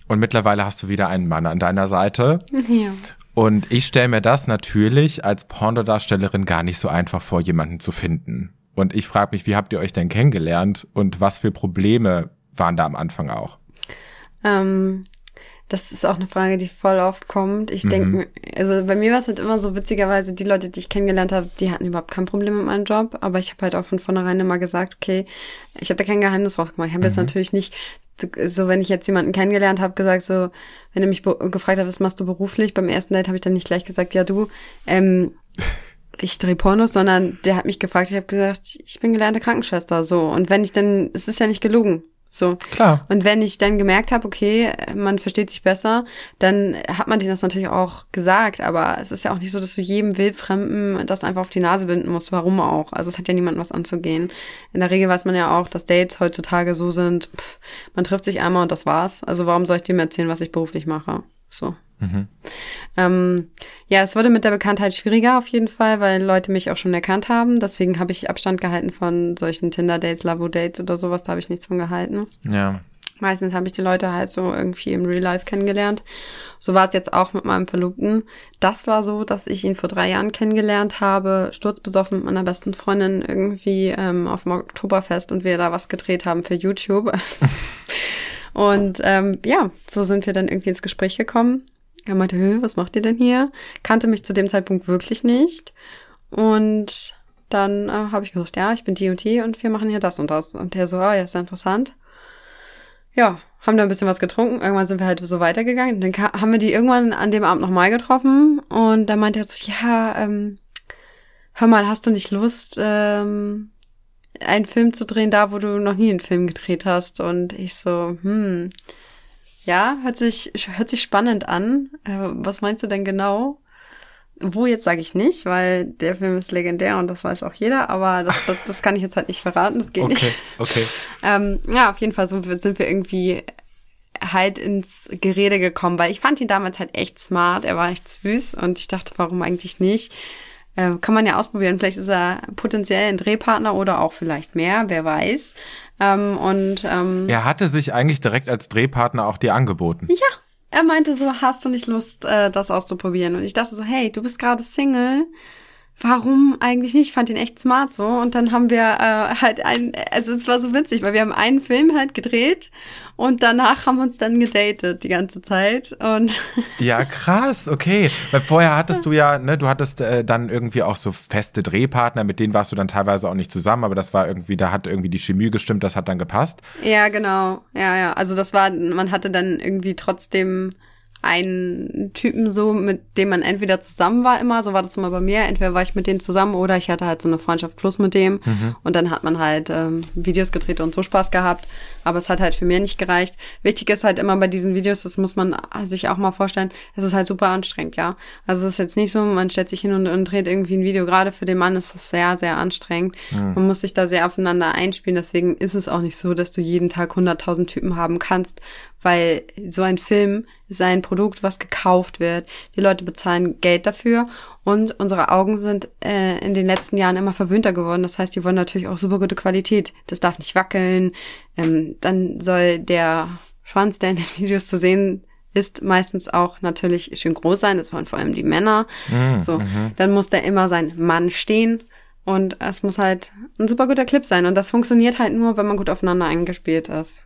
Und mittlerweile hast du wieder einen Mann an deiner Seite. Ja. Und ich stelle mir das natürlich als Pornodarstellerin gar nicht so einfach vor, jemanden zu finden. Und ich frage mich, wie habt ihr euch denn kennengelernt und was für Probleme waren da am Anfang auch? Ähm, das ist auch eine Frage, die voll oft kommt. Ich denke, Mhm. also bei mir war es halt immer so witzigerweise, die Leute, die ich kennengelernt habe, die hatten überhaupt kein Problem mit meinem Job. Aber ich habe halt auch von vornherein immer gesagt, okay, ich habe da kein Geheimnis rausgemacht. Ich habe Mhm. jetzt natürlich nicht, so wenn ich jetzt jemanden kennengelernt habe, gesagt, so, wenn er mich gefragt hat, was machst du beruflich, beim ersten Date habe ich dann nicht gleich gesagt, ja du, ähm, ich drehe Pornos, sondern der hat mich gefragt, ich habe gesagt, ich bin gelernte Krankenschwester, so. Und wenn ich dann, es ist ja nicht gelogen, so. Klar. Und wenn ich dann gemerkt habe, okay, man versteht sich besser, dann hat man denen das natürlich auch gesagt. Aber es ist ja auch nicht so, dass du jedem Wildfremden das einfach auf die Nase binden musst. Warum auch? Also es hat ja niemandem was anzugehen. In der Regel weiß man ja auch, dass Dates heutzutage so sind, pff, man trifft sich einmal und das war's. Also warum soll ich dem erzählen, was ich beruflich mache? So. Ähm, ja, es wurde mit der Bekanntheit schwieriger auf jeden Fall, weil Leute mich auch schon erkannt haben. Deswegen habe ich Abstand gehalten von solchen Tinder-Dates, Lavo-Dates oder sowas. Da habe ich nichts von gehalten. Ja. Meistens habe ich die Leute halt so irgendwie im Real Life kennengelernt. So war es jetzt auch mit meinem Verlobten. Das war so, dass ich ihn vor drei Jahren kennengelernt habe, sturzbesoffen mit meiner besten Freundin irgendwie ähm, auf dem Oktoberfest und wir da was gedreht haben für YouTube. und ähm, ja, so sind wir dann irgendwie ins Gespräch gekommen. Er meinte, was macht ihr denn hier? Kannte mich zu dem Zeitpunkt wirklich nicht. Und dann äh, habe ich gesagt, ja, ich bin die und die und wir machen hier das und das. Und der so, oh, ja, ist ja interessant ja, haben da ein bisschen was getrunken. Irgendwann sind wir halt so weitergegangen. Dann haben wir die irgendwann an dem Abend nochmal getroffen und dann meinte er so, ja, ähm, hör mal, hast du nicht Lust, ähm, einen Film zu drehen, da wo du noch nie einen Film gedreht hast? Und ich so, hm, ja, hört sich, hört sich spannend an. Äh, was meinst du denn genau? Wo jetzt sage ich nicht, weil der Film ist legendär und das weiß auch jeder, aber das, das, das kann ich jetzt halt nicht verraten, das geht nicht. Okay, okay. Ähm, ja, auf jeden Fall so sind wir irgendwie halt ins Gerede gekommen, weil ich fand ihn damals halt echt smart, er war echt süß und ich dachte, warum eigentlich nicht? Äh, kann man ja ausprobieren, vielleicht ist er potenziell ein Drehpartner oder auch vielleicht mehr, wer weiß. Ähm, und ähm, Er hatte sich eigentlich direkt als Drehpartner auch dir angeboten. ja, er meinte so, hast du nicht Lust, äh, das auszuprobieren? Und ich dachte so, hey, du bist gerade Single. Warum eigentlich nicht? Ich fand ihn echt smart so. Und dann haben wir äh, halt ein, also es war so witzig, weil wir haben einen Film halt gedreht und danach haben wir uns dann gedatet die ganze Zeit. Und Ja, krass, okay. Weil vorher hattest du ja, ne, du hattest äh, dann irgendwie auch so feste Drehpartner, mit denen warst du dann teilweise auch nicht zusammen, aber das war irgendwie, da hat irgendwie die Chemie gestimmt, das hat dann gepasst. ja, genau. Ja, ja. Also das war, man hatte dann irgendwie trotzdem einen Typen so, mit dem man entweder zusammen war immer, so war das immer bei mir, entweder war ich mit denen zusammen oder ich hatte halt so eine Freundschaft plus mit dem und dann hat man halt ähm, Videos gedreht und so Spaß gehabt, aber es hat halt für mich nicht gereicht. Wichtig ist halt immer bei diesen Videos, das muss man sich auch mal vorstellen, es ist halt super anstrengend, ja. Also es ist jetzt nicht so, man stellt sich hin und, und dreht irgendwie ein Video, gerade für den Mann ist das sehr, sehr anstrengend. Man muss sich da sehr aufeinander einspielen, deswegen ist es auch nicht so, dass du jeden Tag 100.000 Typen haben kannst, weil so ein Film ist ein Produkt, was gekauft wird. Die Leute bezahlen Geld dafür und unsere Augen sind äh, in den letzten Jahren immer verwöhnter geworden. Das heißt, die wollen natürlich auch super gute Qualität. Das darf nicht wackeln. Ähm, dann soll der Schwanz, der in den Videos zu sehen ist, meistens auch natürlich schön groß sein. Das wollen vor allem die Männer. so, dann muss da immer sein Mann stehen. Und es muss halt ein super guter Clip sein. Und das funktioniert halt nur, wenn man gut aufeinander eingespielt ist.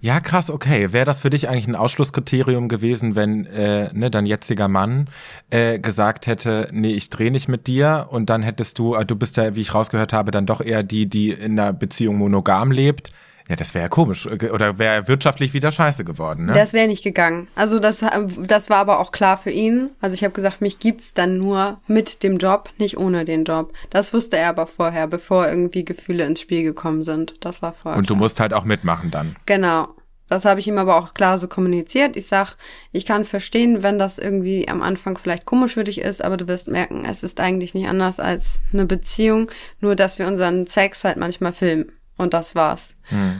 Ja, krass, okay. Wäre das für dich eigentlich ein Ausschlusskriterium gewesen, wenn äh, ne, dein jetziger Mann äh, gesagt hätte, nee, ich drehe nicht mit dir und dann hättest du, äh, du bist ja, wie ich rausgehört habe, dann doch eher die, die in einer Beziehung monogam lebt. Ja, das wäre ja komisch. Äh, Oder wäre wirtschaftlich wieder scheiße geworden, ne? Das wäre nicht gegangen. Also das, das war aber auch klar für ihn. Also ich habe gesagt, mich gibt's dann nur mit dem Job, nicht ohne den Job. Das wusste er aber vorher, bevor irgendwie Gefühle ins Spiel gekommen sind. Das war vorher. und du klar. musst halt auch mitmachen dann. Genau. Das habe ich ihm aber auch klar so kommuniziert. Ich sag, ich kann verstehen, wenn das irgendwie am Anfang vielleicht komisch für dich ist, aber du wirst merken, es ist eigentlich nicht anders als eine Beziehung, nur dass wir unseren Sex halt manchmal filmen. Und das war's.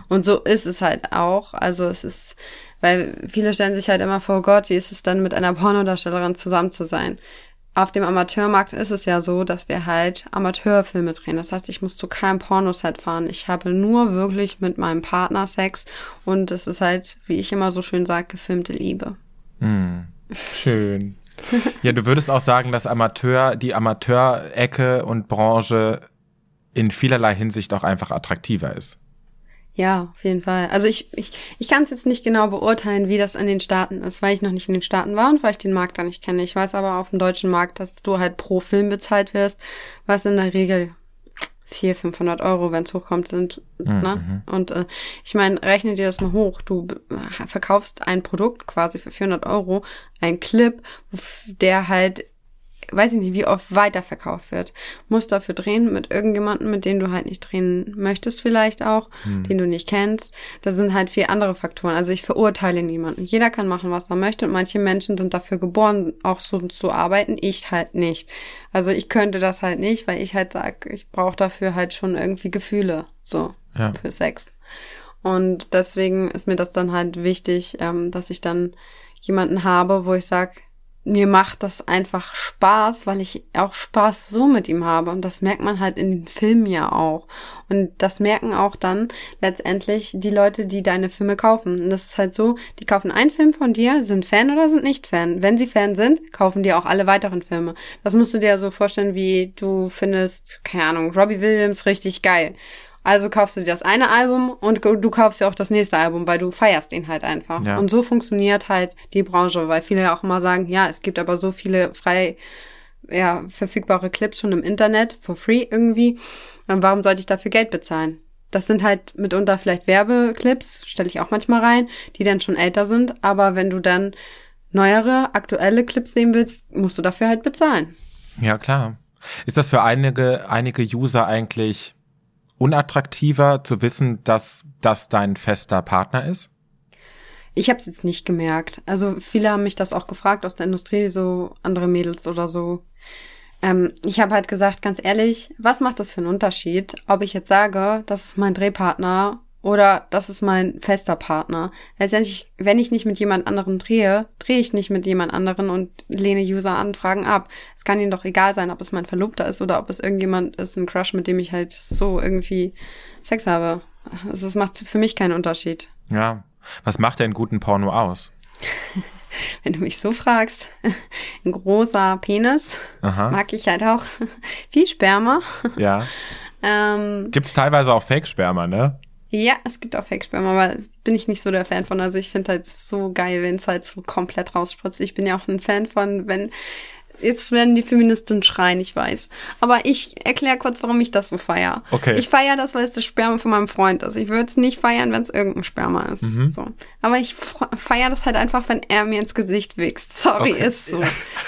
Und so ist es halt auch. Also es ist, weil viele stellen sich halt immer vor, Gott, wie ist es dann mit einer Pornodarstellerin zusammen zu sein? Auf dem Amateurmarkt ist es ja so, dass wir halt Amateurfilme drehen. Das heißt, ich muss zu keinem Pornoset fahren. Ich habe nur wirklich mit meinem Partner Sex und es ist halt, wie ich immer so schön sage, gefilmte Liebe. Schön. Ja, du würdest auch sagen, dass Amateur, die Amateurecke und Branche in vielerlei Hinsicht auch einfach attraktiver ist. Ja, auf jeden Fall. Also ich, ich, ich kann es jetzt nicht genau beurteilen, wie das in den Staaten ist, weil ich noch nicht in den Staaten war und weil ich den Markt da nicht kenne. Ich weiß aber auf dem deutschen Markt, dass du halt pro Film bezahlt wirst, was in der Regel 400, 500 Euro, wenn es hochkommt, sind. Ne? Mhm. Und äh, ich meine, rechne dir das mal hoch. Du verkaufst ein Produkt quasi für 400 Euro, ein Clip, der halt weiß ich nicht, wie oft weiterverkauft wird. Muss dafür drehen mit irgendjemandem, mit dem du halt nicht drehen möchtest vielleicht auch, hm. den du nicht kennst. Da sind halt vier andere Faktoren. Also ich verurteile niemanden. Jeder kann machen, was er möchte und manche Menschen sind dafür geboren, auch so zu arbeiten. Ich halt nicht. Also ich könnte das halt nicht, weil ich halt sage, ich brauche dafür halt schon irgendwie Gefühle, so, ja. für Sex. Und deswegen ist mir das dann halt wichtig, ähm, dass ich dann jemanden habe, wo ich sage, mir macht das einfach Spaß, weil ich auch Spaß so mit ihm habe. Und das merkt man halt in den Filmen ja auch. Und das merken auch dann letztendlich die Leute, die deine Filme kaufen. Und das ist halt so, die kaufen einen Film von dir, sind Fan oder sind nicht Fan. Wenn sie Fan sind, kaufen die auch alle weiteren Filme. Das musst du dir so vorstellen, wie du findest, keine Ahnung, Robbie Williams richtig geil. Also kaufst du dir das eine Album und du kaufst dir auch das nächste Album, weil du feierst ihn halt einfach. Ja. Und so funktioniert halt die Branche, weil viele ja auch immer sagen, ja, es gibt aber so viele frei ja, verfügbare Clips schon im Internet, for free irgendwie. Und warum sollte ich dafür Geld bezahlen? Das sind halt mitunter vielleicht Werbeclips, stelle ich auch manchmal rein, die dann schon älter sind. Aber wenn du dann neuere, aktuelle Clips sehen willst, musst du dafür halt bezahlen. Ja, klar. Ist das für einige, einige User eigentlich unattraktiver zu wissen, dass das dein fester Partner ist? Ich habe es jetzt nicht gemerkt. Also viele haben mich das auch gefragt aus der Industrie, so andere Mädels oder so. Ähm, ich habe halt gesagt, ganz ehrlich, was macht das für einen Unterschied, ob ich jetzt sage, das ist mein Drehpartner oder das ist mein fester Partner. Letztendlich, wenn ich nicht mit jemand anderen drehe, drehe ich nicht mit jemand anderen und lehne User-Anfragen ab. Es kann ihnen doch egal sein, ob es mein Verlobter ist oder ob es irgendjemand ist, ein Crush, mit dem ich halt so irgendwie Sex habe. Also es macht für mich keinen Unterschied. Ja. Was macht denn guten Porno aus? wenn du mich so fragst, ein großer Penis Aha. mag ich halt auch. Viel Sperma. Ja. ähm, Gibt es teilweise auch Fake-Sperma, ne? Ja, es gibt auch Fake-Sperma, aber bin ich nicht so der Fan von. Also ich finde halt so geil, wenn es halt so komplett rausspritzt. Ich bin ja auch ein Fan von, wenn Jetzt werden die Feministinnen schreien, ich weiß. Aber ich erkläre kurz, warum ich das so feier. Okay. Ich feiere das, weil es das Sperma von meinem Freund ist. Ich würde es nicht feiern, wenn es irgendein Sperma ist. Mhm. So. Aber ich feiere das halt einfach, wenn er mir ins Gesicht wächst. Sorry, okay. ist so.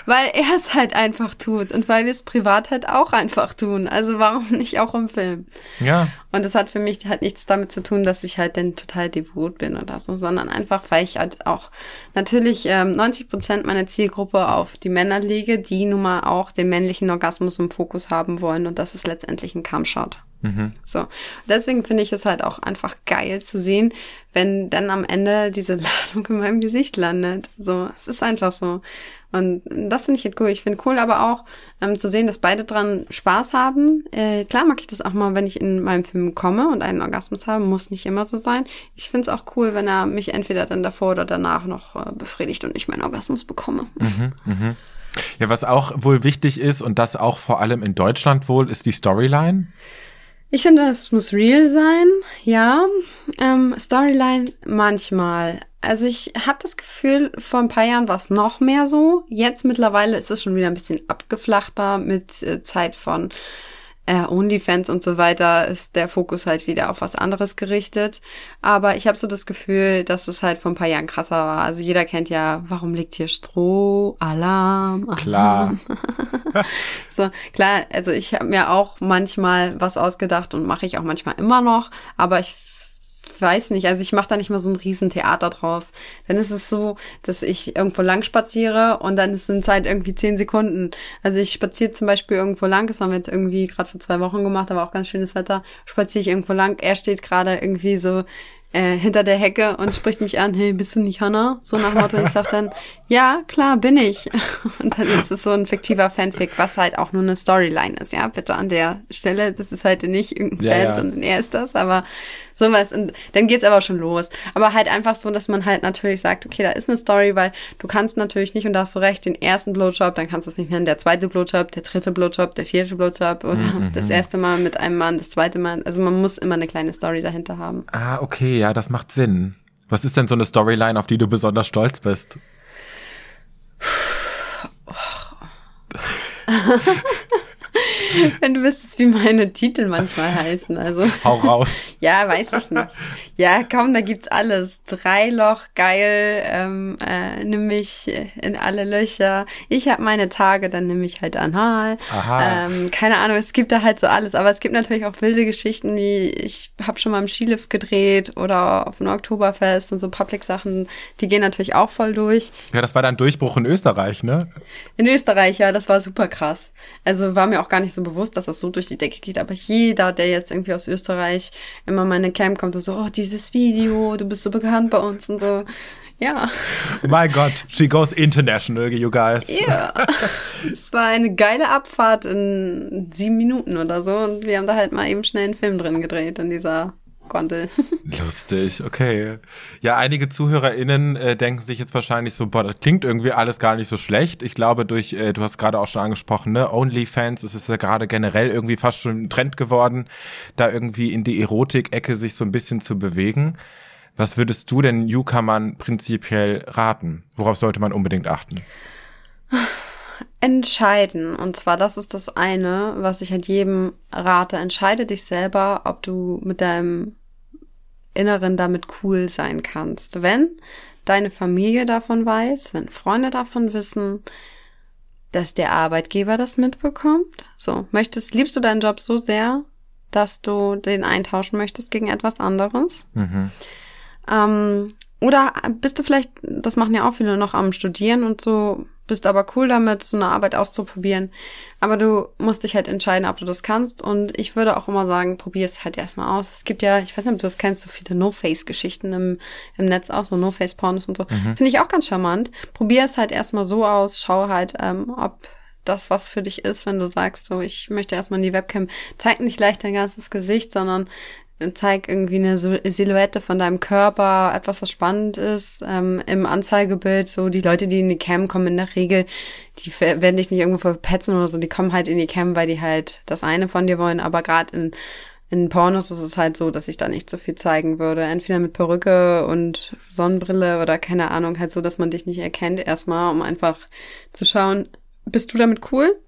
weil er es halt einfach tut und weil wir es privat halt auch einfach tun. Also warum nicht auch im Film? Ja. Und das hat für mich halt nichts damit zu tun, dass ich halt dann total devot bin oder so, sondern einfach, weil ich halt auch natürlich ähm, 90 Prozent meiner Zielgruppe auf die Männer lege, die nun mal auch den männlichen Orgasmus im Fokus haben wollen. Und das ist letztendlich ein Cumshot. Mhm. So. Deswegen finde ich es halt auch einfach geil zu sehen, wenn dann am Ende diese Ladung in meinem Gesicht landet. So, es ist einfach so. Und das finde ich halt cool. Ich finde cool aber auch ähm, zu sehen, dass beide dran Spaß haben. Äh, klar mag ich das auch mal, wenn ich in meinem Film komme und einen Orgasmus habe. Muss nicht immer so sein. Ich finde es auch cool, wenn er mich entweder dann davor oder danach noch äh, befriedigt und ich meinen Orgasmus bekomme. Mhm, mh. Ja, was auch wohl wichtig ist und das auch vor allem in Deutschland wohl, ist die Storyline. Ich finde, es muss real sein, ja. Ähm, Storyline manchmal. Also ich habe das Gefühl, vor ein paar Jahren war es noch mehr so. Jetzt mittlerweile ist es schon wieder ein bisschen abgeflachter mit äh, Zeit von äh, OnlyFans und so weiter ist der Fokus halt wieder auf was anderes gerichtet. Aber ich habe so das Gefühl, dass es halt vor ein paar Jahren krasser war. Also jeder kennt ja, warum liegt hier Stroh, Alarm, Alarm. Klar. so, klar, also ich habe mir auch manchmal was ausgedacht und mache ich auch manchmal immer noch. Aber ich weiß nicht, also ich mache da nicht mal so ein Riesentheater draus. Dann ist es so, dass ich irgendwo lang spaziere und dann sind es halt irgendwie zehn Sekunden. Also ich spaziere zum Beispiel irgendwo lang, das haben wir jetzt irgendwie gerade vor zwei Wochen gemacht, aber auch ganz schönes Wetter, spaziere ich irgendwo lang, er steht gerade irgendwie so äh, hinter der Hecke und spricht mich an, hey, bist du nicht Hannah? So nach Motto. Und ich sag dann, ja, klar, bin ich. Und dann ist es so ein fiktiver Fanfic, was halt auch nur eine Storyline ist, ja, bitte an der Stelle. Das ist halt nicht irgendein Ja, Fan, ja. sondern er ist das, aber sowas. Und dann geht's aber schon los. Aber halt einfach so, dass man halt natürlich sagt, okay, da ist eine Story, weil du kannst natürlich nicht, und da hast du recht, den ersten Blowjob, dann kannst du es nicht nennen, der zweite Blowjob, der dritte Blowjob, der vierte Blowjob oder Mhm, das erste Mal mit einem Mann, das zweite Mal. Also man muss immer eine kleine Story dahinter haben. Ah, okay, ja, das macht Sinn. Was ist denn so eine Storyline, auf die du besonders stolz bist? Wenn du wüsstest, wie meine Titel manchmal heißen. Also, Hau raus. ja, weiß ich nicht. Ja, komm, da gibt's alles. Dreiloch, geil, ähm, äh, nimm mich in alle Löcher. Ich habe meine Tage, dann nimm ich halt anal. Aha. Ähm, keine Ahnung, es gibt da halt so alles. Aber es gibt natürlich auch wilde Geschichten, wie ich habe schon mal im Skilift gedreht oder auf einem Oktoberfest und so Public-Sachen. Die gehen natürlich auch voll durch. Ja, das war dein Durchbruch in Österreich, ne? In Österreich, ja, das war super krass. Also war mir auch gar nicht so bewusst, dass das so durch die Decke geht. Aber jeder, der jetzt irgendwie aus Österreich immer mal in eine Camp kommt und so, oh, dieses Video, du bist so bekannt bei uns und so. Ja, My God, she goes international, you guys. ja. es war eine geile Abfahrt in sieben Minuten oder so. Und wir haben da halt mal eben schnell einen Film drin gedreht in dieser Gondel. Lustig, okay. Ja, einige ZuhörerInnen äh, denken sich jetzt wahrscheinlich so, boah, das klingt irgendwie alles gar nicht so schlecht. Ich glaube, durch, äh, du hast gerade auch schon angesprochen, ne, OnlyFans, es ist ja gerade generell irgendwie fast schon ein Trend geworden, da irgendwie in die Erotik-Ecke sich so ein bisschen zu bewegen. Was würdest du denn Newcomern prinzipiell raten? Worauf sollte man unbedingt achten? Entscheiden. Und zwar, das ist das eine, was ich halt jedem rate. Entscheide dich selber, ob du mit deinem Inneren damit cool sein kannst. Wenn deine Familie davon weiß, wenn Freunde davon wissen, dass der Arbeitgeber das mitbekommt. So, möchtest, liebst du deinen Job so sehr, dass du den eintauschen möchtest gegen etwas anderes? Mhm. Ähm, oder bist du vielleicht, das machen ja auch viele noch am Studieren und so, bist aber cool damit, so eine Arbeit auszuprobieren. Aber du musst dich halt entscheiden, ob du das kannst. Und ich würde auch immer sagen, probier es halt erstmal aus. Es gibt ja, ich weiß nicht, ob du das kennst, so viele No-Face-Geschichten im, im Netz auch, so No-Face-Pornos und so. Finde ich auch ganz charmant. Probier es halt erstmal so aus, schau halt, ähm, ob das was für dich ist, wenn du sagst, so, ich möchte erstmal in die Webcam. Zeig nicht gleich dein ganzes Gesicht, sondern zeig irgendwie eine Sil- Silhouette von deinem Körper, etwas, was spannend ist. Ähm, Im Anzeigebild, so die Leute, die in die Cam kommen, in der Regel, die werden dich nicht irgendwo verpetzen oder so, die kommen halt in die Cam, weil die halt das eine von dir wollen, aber gerade in in Pornos ist es halt so, dass ich da nicht so viel zeigen würde. Entweder mit Perücke und Sonnenbrille oder keine Ahnung, halt so, dass man dich nicht erkennt erstmal, um einfach zu schauen, bist du damit cool?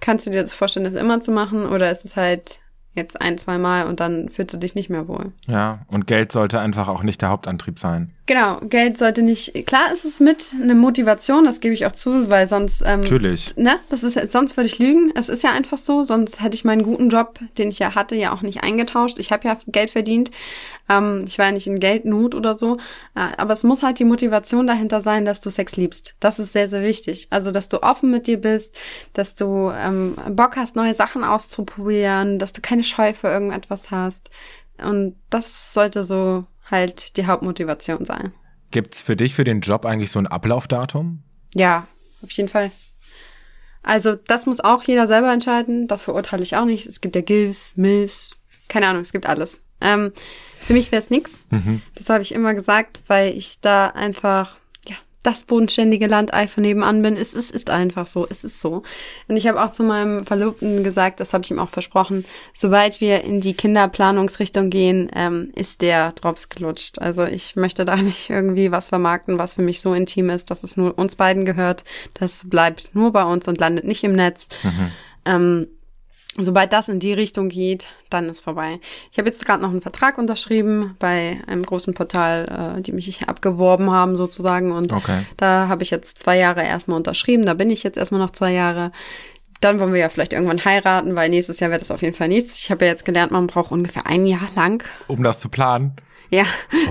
Kannst du dir das vorstellen, das immer zu machen? Oder ist es halt jetzt ein, zwei Mal und dann fühlst du dich nicht mehr wohl? Ja, und Geld sollte einfach auch nicht der Hauptantrieb sein. Genau, Geld sollte nicht, klar ist es mit eine Motivation, das gebe ich auch zu, weil sonst, ähm, Natürlich. ne, das ist sonst würde ich lügen. Es ist ja einfach so, sonst hätte ich meinen guten Job, den ich ja hatte, ja auch nicht eingetauscht. Ich habe ja Geld verdient. Ähm, ich war ja nicht in Geldnot oder so. Äh, aber es muss halt die Motivation dahinter sein, dass du Sex liebst. Das ist sehr, sehr wichtig. Also, dass du offen mit dir bist, dass du ähm, Bock hast, neue Sachen auszuprobieren, dass du keine Scheu für irgendetwas hast. Und das sollte so halt die Hauptmotivation sein. Gibt's für dich für den Job eigentlich so ein Ablaufdatum? Ja, auf jeden Fall. Also das muss auch jeder selber entscheiden. Das verurteile ich auch nicht. Es gibt ja GIFs, MILFs, keine Ahnung, es gibt alles. Ähm, für mich wäre es nix. Das habe ich immer gesagt, weil ich da einfach das bodenständige Landei von nebenan bin. Es ist, ist einfach so. Es ist so. Und ich habe auch zu meinem Verlobten gesagt, das habe ich ihm auch versprochen, sobald wir in die Kinderplanungsrichtung gehen, ähm, ist der Drops gelutscht. Also ich möchte da nicht irgendwie was vermarkten, was für mich so intim ist, dass es nur uns beiden gehört. Das bleibt nur bei uns und landet nicht im Netz. Ähm, Sobald das in die Richtung geht, dann ist vorbei. Ich habe jetzt gerade noch einen Vertrag unterschrieben bei einem großen Portal, äh, die mich abgeworben haben sozusagen. Und Okay. da habe ich jetzt zwei Jahre erstmal unterschrieben. Da bin ich jetzt erstmal noch zwei Jahre. Dann wollen wir ja vielleicht irgendwann heiraten, weil nächstes Jahr wird es auf jeden Fall nichts. Ich habe ja jetzt gelernt, man braucht ungefähr ein Jahr lang. Um das zu planen? Ja,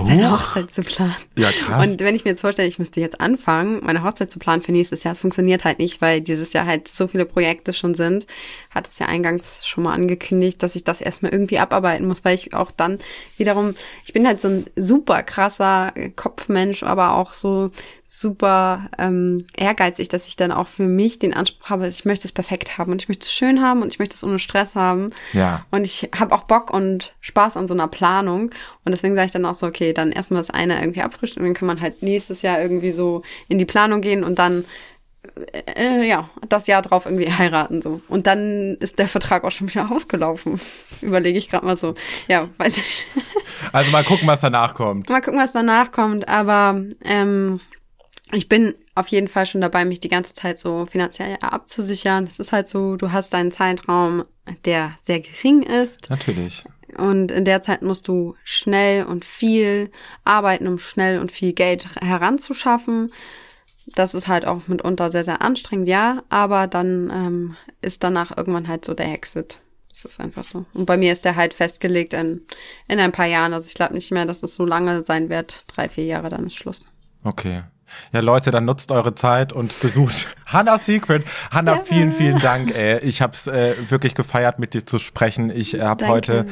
seine Hochzeit zu planen. Ja, krass. Und wenn ich mir jetzt vorstelle, ich müsste jetzt anfangen, meine Hochzeit zu planen für nächstes Jahr, es funktioniert halt nicht, weil dieses Jahr halt so viele Projekte schon sind. Hat es ja eingangs schon mal angekündigt, dass ich das erstmal irgendwie abarbeiten muss, weil ich auch dann wiederum, ich bin halt so ein super krasser Kopfmensch, aber auch so super ähm, ehrgeizig, dass ich dann auch für mich den Anspruch habe, ich möchte es perfekt haben und ich möchte es schön haben und ich möchte es ohne Stress haben. Ja. Und ich habe auch Bock und Spaß an so einer Planung. Und deswegen sage ich dann auch so, okay, dann erstmal das eine irgendwie abfrischen und dann kann man halt nächstes Jahr irgendwie so in die Planung gehen und dann äh, ja, das Jahr drauf irgendwie heiraten so. Und dann ist der Vertrag auch schon wieder ausgelaufen. Überlege ich gerade mal so. Ja, weiß ich. Also mal gucken, was danach kommt. Mal gucken, was danach kommt. Aber ähm, ich bin auf jeden Fall schon dabei, mich die ganze Zeit so finanziell abzusichern. Es ist halt so, du hast einen Zeitraum, der sehr gering ist. Natürlich. Und in der Zeit musst du schnell und viel arbeiten, um schnell und viel Geld heranzuschaffen. Das ist halt auch mitunter sehr, sehr anstrengend, ja. Aber dann ähm, ist danach irgendwann halt so der Exit. Das ist einfach so. Und bei mir ist der halt festgelegt in, in ein paar Jahren. Also ich glaube nicht mehr, dass es so lange sein wird. Drei, vier Jahre, dann ist Schluss. Okay. Ja, Leute, dann nutzt eure Zeit und besucht Hannah Secret. Hannah, ja. vielen, vielen Dank. Ey. Ich habe es äh, wirklich gefeiert, mit dir zu sprechen. Ich äh, habe heute,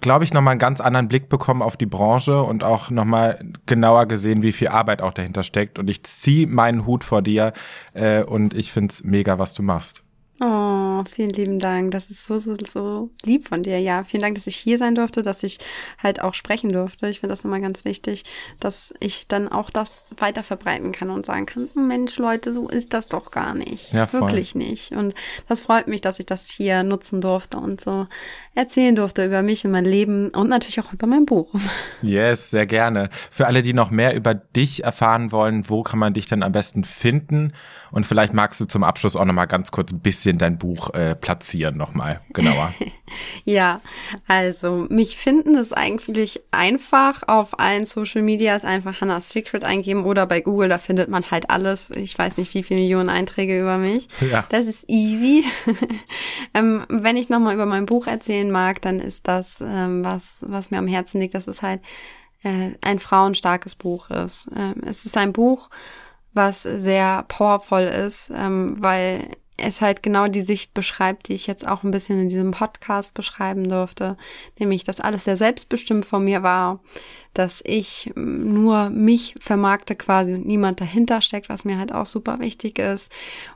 glaube ich, nochmal einen ganz anderen Blick bekommen auf die Branche und auch nochmal genauer gesehen, wie viel Arbeit auch dahinter steckt. Und ich ziehe meinen Hut vor dir äh, und ich find's mega, was du machst. Oh, vielen lieben Dank. Das ist so, so, so lieb von dir. Ja, vielen Dank, dass ich hier sein durfte, dass ich halt auch sprechen durfte. Ich finde das immer ganz wichtig, dass ich dann auch das weiter verbreiten kann und sagen kann, Mensch, Leute, so ist das doch gar nicht. Ja, voll. Wirklich nicht. Und das freut mich, dass ich das hier nutzen durfte und so erzählen durfte über mich und mein Leben und natürlich auch über mein Buch. Yes, sehr gerne. Für alle, die noch mehr über dich erfahren wollen, wo kann man dich dann am besten finden? Und vielleicht magst du zum Abschluss auch noch mal ganz kurz ein bisschen dein Buch äh, platzieren, noch mal genauer. ja, also mich finden ist eigentlich einfach auf allen Social Medias einfach Hannah's Secret eingeben oder bei Google, da findet man halt alles. Ich weiß nicht, wie viele Millionen Einträge über mich. Ja. Das ist easy. ähm, wenn ich noch mal über mein Buch erzählen mag, dann ist das, ähm, was, was mir am Herzen liegt, dass es halt äh, ein frauenstarkes Buch ist. Ähm, es ist ein Buch, was sehr powerful ist, ähm, weil es halt genau die Sicht beschreibt, die ich jetzt auch ein bisschen in diesem Podcast beschreiben durfte, nämlich, dass alles sehr selbstbestimmt von mir war, dass ich nur mich vermarkte quasi und niemand dahinter steckt, was mir halt auch super wichtig ist.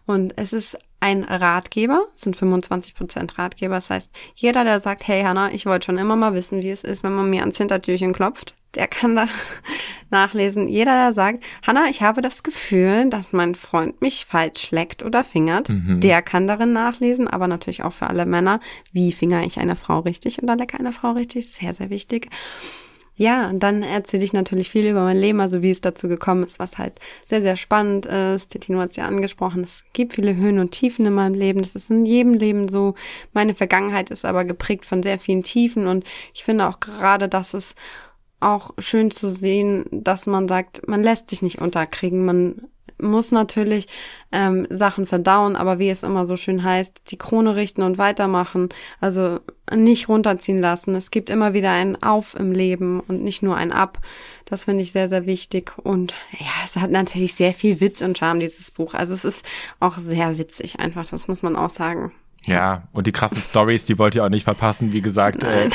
Und es ist ein Ratgeber, sind 25 Prozent Ratgeber. Das heißt, jeder, der sagt, hey Hanna, ich wollte schon immer mal wissen, wie es ist, wenn man mir ans Hintertürchen klopft, der kann da nachlesen. Jeder, der sagt, Hanna, ich habe das Gefühl, dass mein Freund mich falsch leckt oder fingert, mhm. der kann darin nachlesen, aber natürlich auch für alle Männer, wie finger ich eine Frau richtig oder lecke eine Frau richtig, sehr, sehr wichtig. Ja, und dann erzähle ich natürlich viel über mein Leben, also wie es dazu gekommen ist, was halt sehr, sehr spannend ist. Tino hat es ja angesprochen, es gibt viele Höhen und Tiefen in meinem Leben. Das ist in jedem Leben so. Meine Vergangenheit ist aber geprägt von sehr vielen Tiefen und ich finde auch gerade, dass es auch schön zu sehen, dass man sagt, man lässt sich nicht unterkriegen, man muss natürlich ähm, Sachen verdauen, aber wie es immer so schön heißt, die Krone richten und weitermachen. Also nicht runterziehen lassen. Es gibt immer wieder ein Auf im Leben und nicht nur ein Ab. Das finde ich sehr, sehr wichtig. Und ja, es hat natürlich sehr viel Witz und Charme, dieses Buch. Also es ist auch sehr witzig einfach, das muss man auch sagen. Ja, und die krassen Stories, die wollt ihr auch nicht verpassen. Wie gesagt, äh,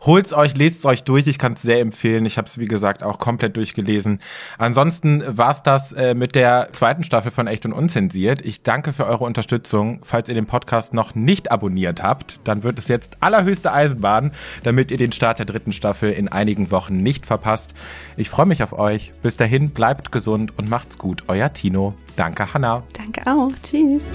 holt's euch, lest's euch durch. Ich kann es sehr empfehlen. Ich habe es, wie gesagt, auch komplett durchgelesen. Ansonsten war's das äh, mit der zweiten Staffel von Echt und Unzensiert. Ich danke für eure Unterstützung. Falls ihr den Podcast noch nicht abonniert habt, dann wird es jetzt allerhöchste Eisenbahn, damit ihr den Start der dritten Staffel in einigen Wochen nicht verpasst. Ich freue mich auf euch. Bis dahin, bleibt gesund und macht's gut. Euer Tino. Danke, Hanna. Danke auch. Tschüss.